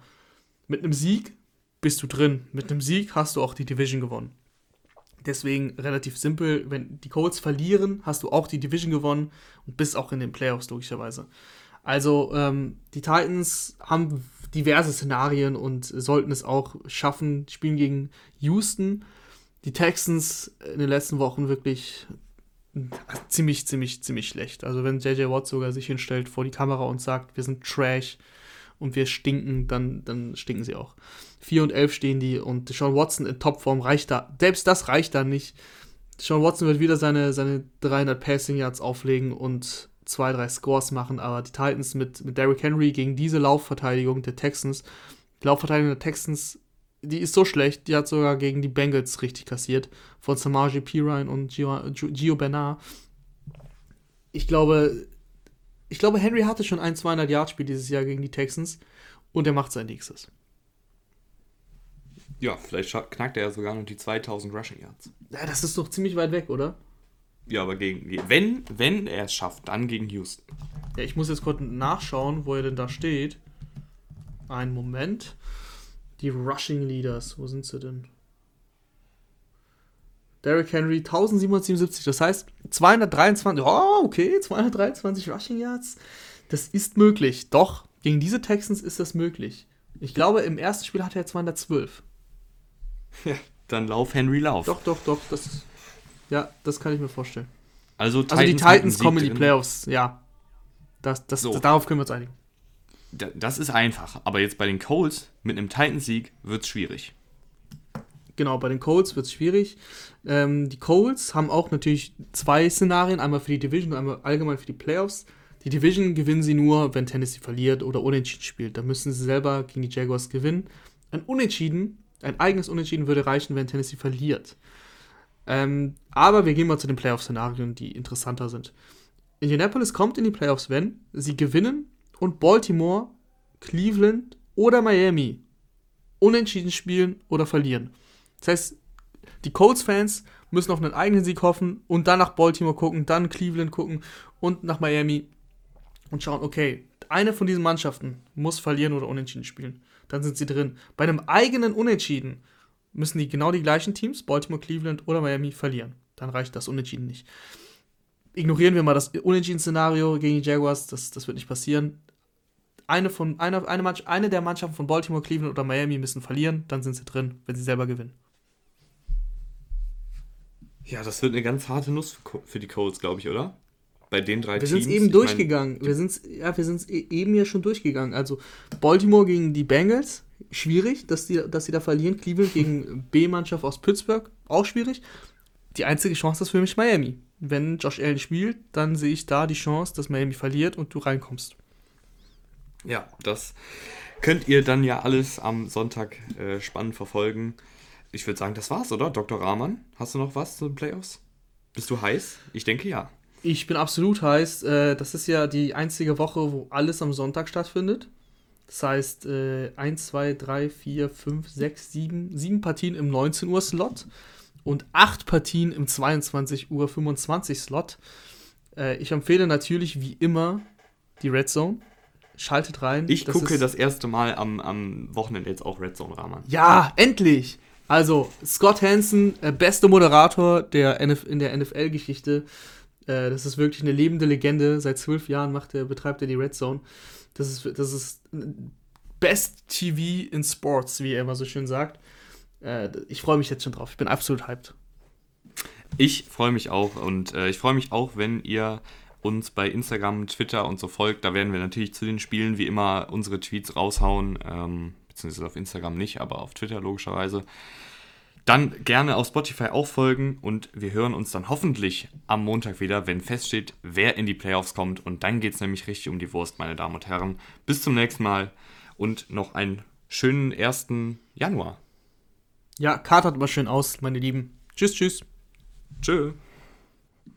Mit einem Sieg bist du drin. Mit einem Sieg hast du auch die Division gewonnen. Deswegen relativ simpel, wenn die Colts verlieren, hast du auch die Division gewonnen und bist auch in den Playoffs logischerweise. Also ähm, die Titans haben diverse Szenarien und sollten es auch schaffen, spielen gegen Houston. Die Texans in den letzten Wochen wirklich ziemlich, ziemlich, ziemlich schlecht. Also wenn JJ Watt sogar sich hinstellt vor die Kamera und sagt, wir sind Trash und wir stinken, dann, dann stinken sie auch. 4 und 11 stehen die und Sean Watson in Topform reicht da. Selbst das reicht da nicht. Sean Watson wird wieder seine, seine 300 Passing Yards auflegen und zwei, drei Scores machen, aber die Titans mit, mit Derrick Henry gegen diese Laufverteidigung der Texans, die Laufverteidigung der Texans, die ist so schlecht, die hat sogar gegen die Bengals richtig kassiert, von Samaji Pirine und Gio, Gio Bernard. Ich glaube, ich glaube, Henry hatte schon ein 200 Yard Spiel dieses Jahr gegen die Texans und er macht sein nächstes. Ja, vielleicht knackt er ja sogar noch die 2000 Rushing Yards. Ja, das ist doch ziemlich weit weg, oder? Ja, aber gegen, wenn, wenn er es schafft, dann gegen Houston. Ja, ich muss jetzt kurz nachschauen, wo er denn da steht. Einen Moment. Die Rushing Leaders, wo sind sie denn? Derrick Henry 1777, das heißt 223, oh, okay, 223 Rushing Yards. Das ist möglich. Doch, gegen diese Texans ist das möglich. Ich glaube, im ersten Spiel hatte er 212. Ja, dann lauf Henry Lauf. Doch, doch, doch, das ja, das kann ich mir vorstellen. Also, Titans also die Titans kommen in die Playoffs, ja. Das, das, so. darauf können wir uns einigen. Das ist einfach, aber jetzt bei den Colts mit einem Titans-Sieg wird es schwierig. Genau, bei den Colts wird es schwierig. Ähm, die Colts haben auch natürlich zwei Szenarien, einmal für die Division und einmal allgemein für die Playoffs. Die Division gewinnen sie nur, wenn Tennessee verliert oder unentschieden spielt. Da müssen sie selber gegen die Jaguars gewinnen. Ein Unentschieden, ein eigenes Unentschieden würde reichen, wenn Tennessee verliert. Ähm, aber wir gehen mal zu den Playoff-Szenarien, die interessanter sind. Indianapolis kommt in die Playoffs, wenn sie gewinnen und Baltimore, Cleveland oder Miami unentschieden spielen oder verlieren. Das heißt, die Colts-Fans müssen auf einen eigenen Sieg hoffen und dann nach Baltimore gucken, dann Cleveland gucken und nach Miami und schauen, okay, eine von diesen Mannschaften muss verlieren oder unentschieden spielen. Dann sind sie drin. Bei einem eigenen Unentschieden müssen die genau die gleichen Teams, Baltimore, Cleveland oder Miami, verlieren. Dann reicht das Unentschieden nicht. Ignorieren wir mal das Unentschieden-Szenario gegen die Jaguars, das, das wird nicht passieren. Eine, von, eine, eine, eine der Mannschaften von Baltimore, Cleveland oder Miami müssen verlieren, dann sind sie drin, wenn sie selber gewinnen. Ja, das wird eine ganz harte Nuss für die Colts, glaube ich, oder? Bei den drei wir Teams. Wir sind eben durchgegangen. Mein, wir sind ja, wir sind e-, eben ja schon durchgegangen. Also Baltimore gegen die Bengals, schwierig, dass die, dass sie da verlieren. Cleveland gegen B-Mannschaft aus Pittsburgh, auch schwierig. Die einzige Chance ist für mich Miami. Wenn Josh Allen spielt, dann sehe ich da die Chance, dass Miami verliert und du reinkommst. Ja, das könnt ihr dann ja alles am Sonntag äh, spannend verfolgen. Ich würde sagen, das war's, oder? Dr. Rahman, hast du noch was zu den Playoffs? Bist du heiß? Ich denke ja. Ich bin absolut heiß. Äh, das ist ja die einzige Woche, wo alles am Sonntag stattfindet. Das heißt, äh, 1, 2, 3, 4, 5, 6, 7, 7 Partien im 19 Uhr Slot und 8 Partien im 22 Uhr 25 Slot. Äh, ich empfehle natürlich wie immer die Red Zone. Schaltet rein. Ich das gucke das erste Mal am, am Wochenende jetzt auch Red Zone Rahman. Ja, endlich! Also, Scott Hansen, äh, beste Moderator der NF in der NFL-Geschichte. Äh, das ist wirklich eine lebende Legende. Seit zwölf Jahren macht er, betreibt er die Red Zone. Das ist, das ist Best TV in Sports, wie er immer so schön sagt. Äh, ich freue mich jetzt schon drauf. Ich bin absolut hyped. Ich freue mich auch und äh, ich freue mich auch, wenn ihr uns bei Instagram, Twitter und so folgt. Da werden wir natürlich zu den Spielen wie immer unsere Tweets raushauen, ähm, beziehungsweise auf Instagram nicht, aber auf Twitter logischerweise. Dann gerne auf Spotify auch folgen und wir hören uns dann hoffentlich am Montag wieder, wenn feststeht, wer in die Playoffs kommt. Und dann geht es nämlich richtig um die Wurst, meine Damen und Herren. Bis zum nächsten Mal und noch einen schönen 1. Januar. Ja, Karte hat aber schön aus, meine Lieben. Tschüss, tschüss. Tschüss.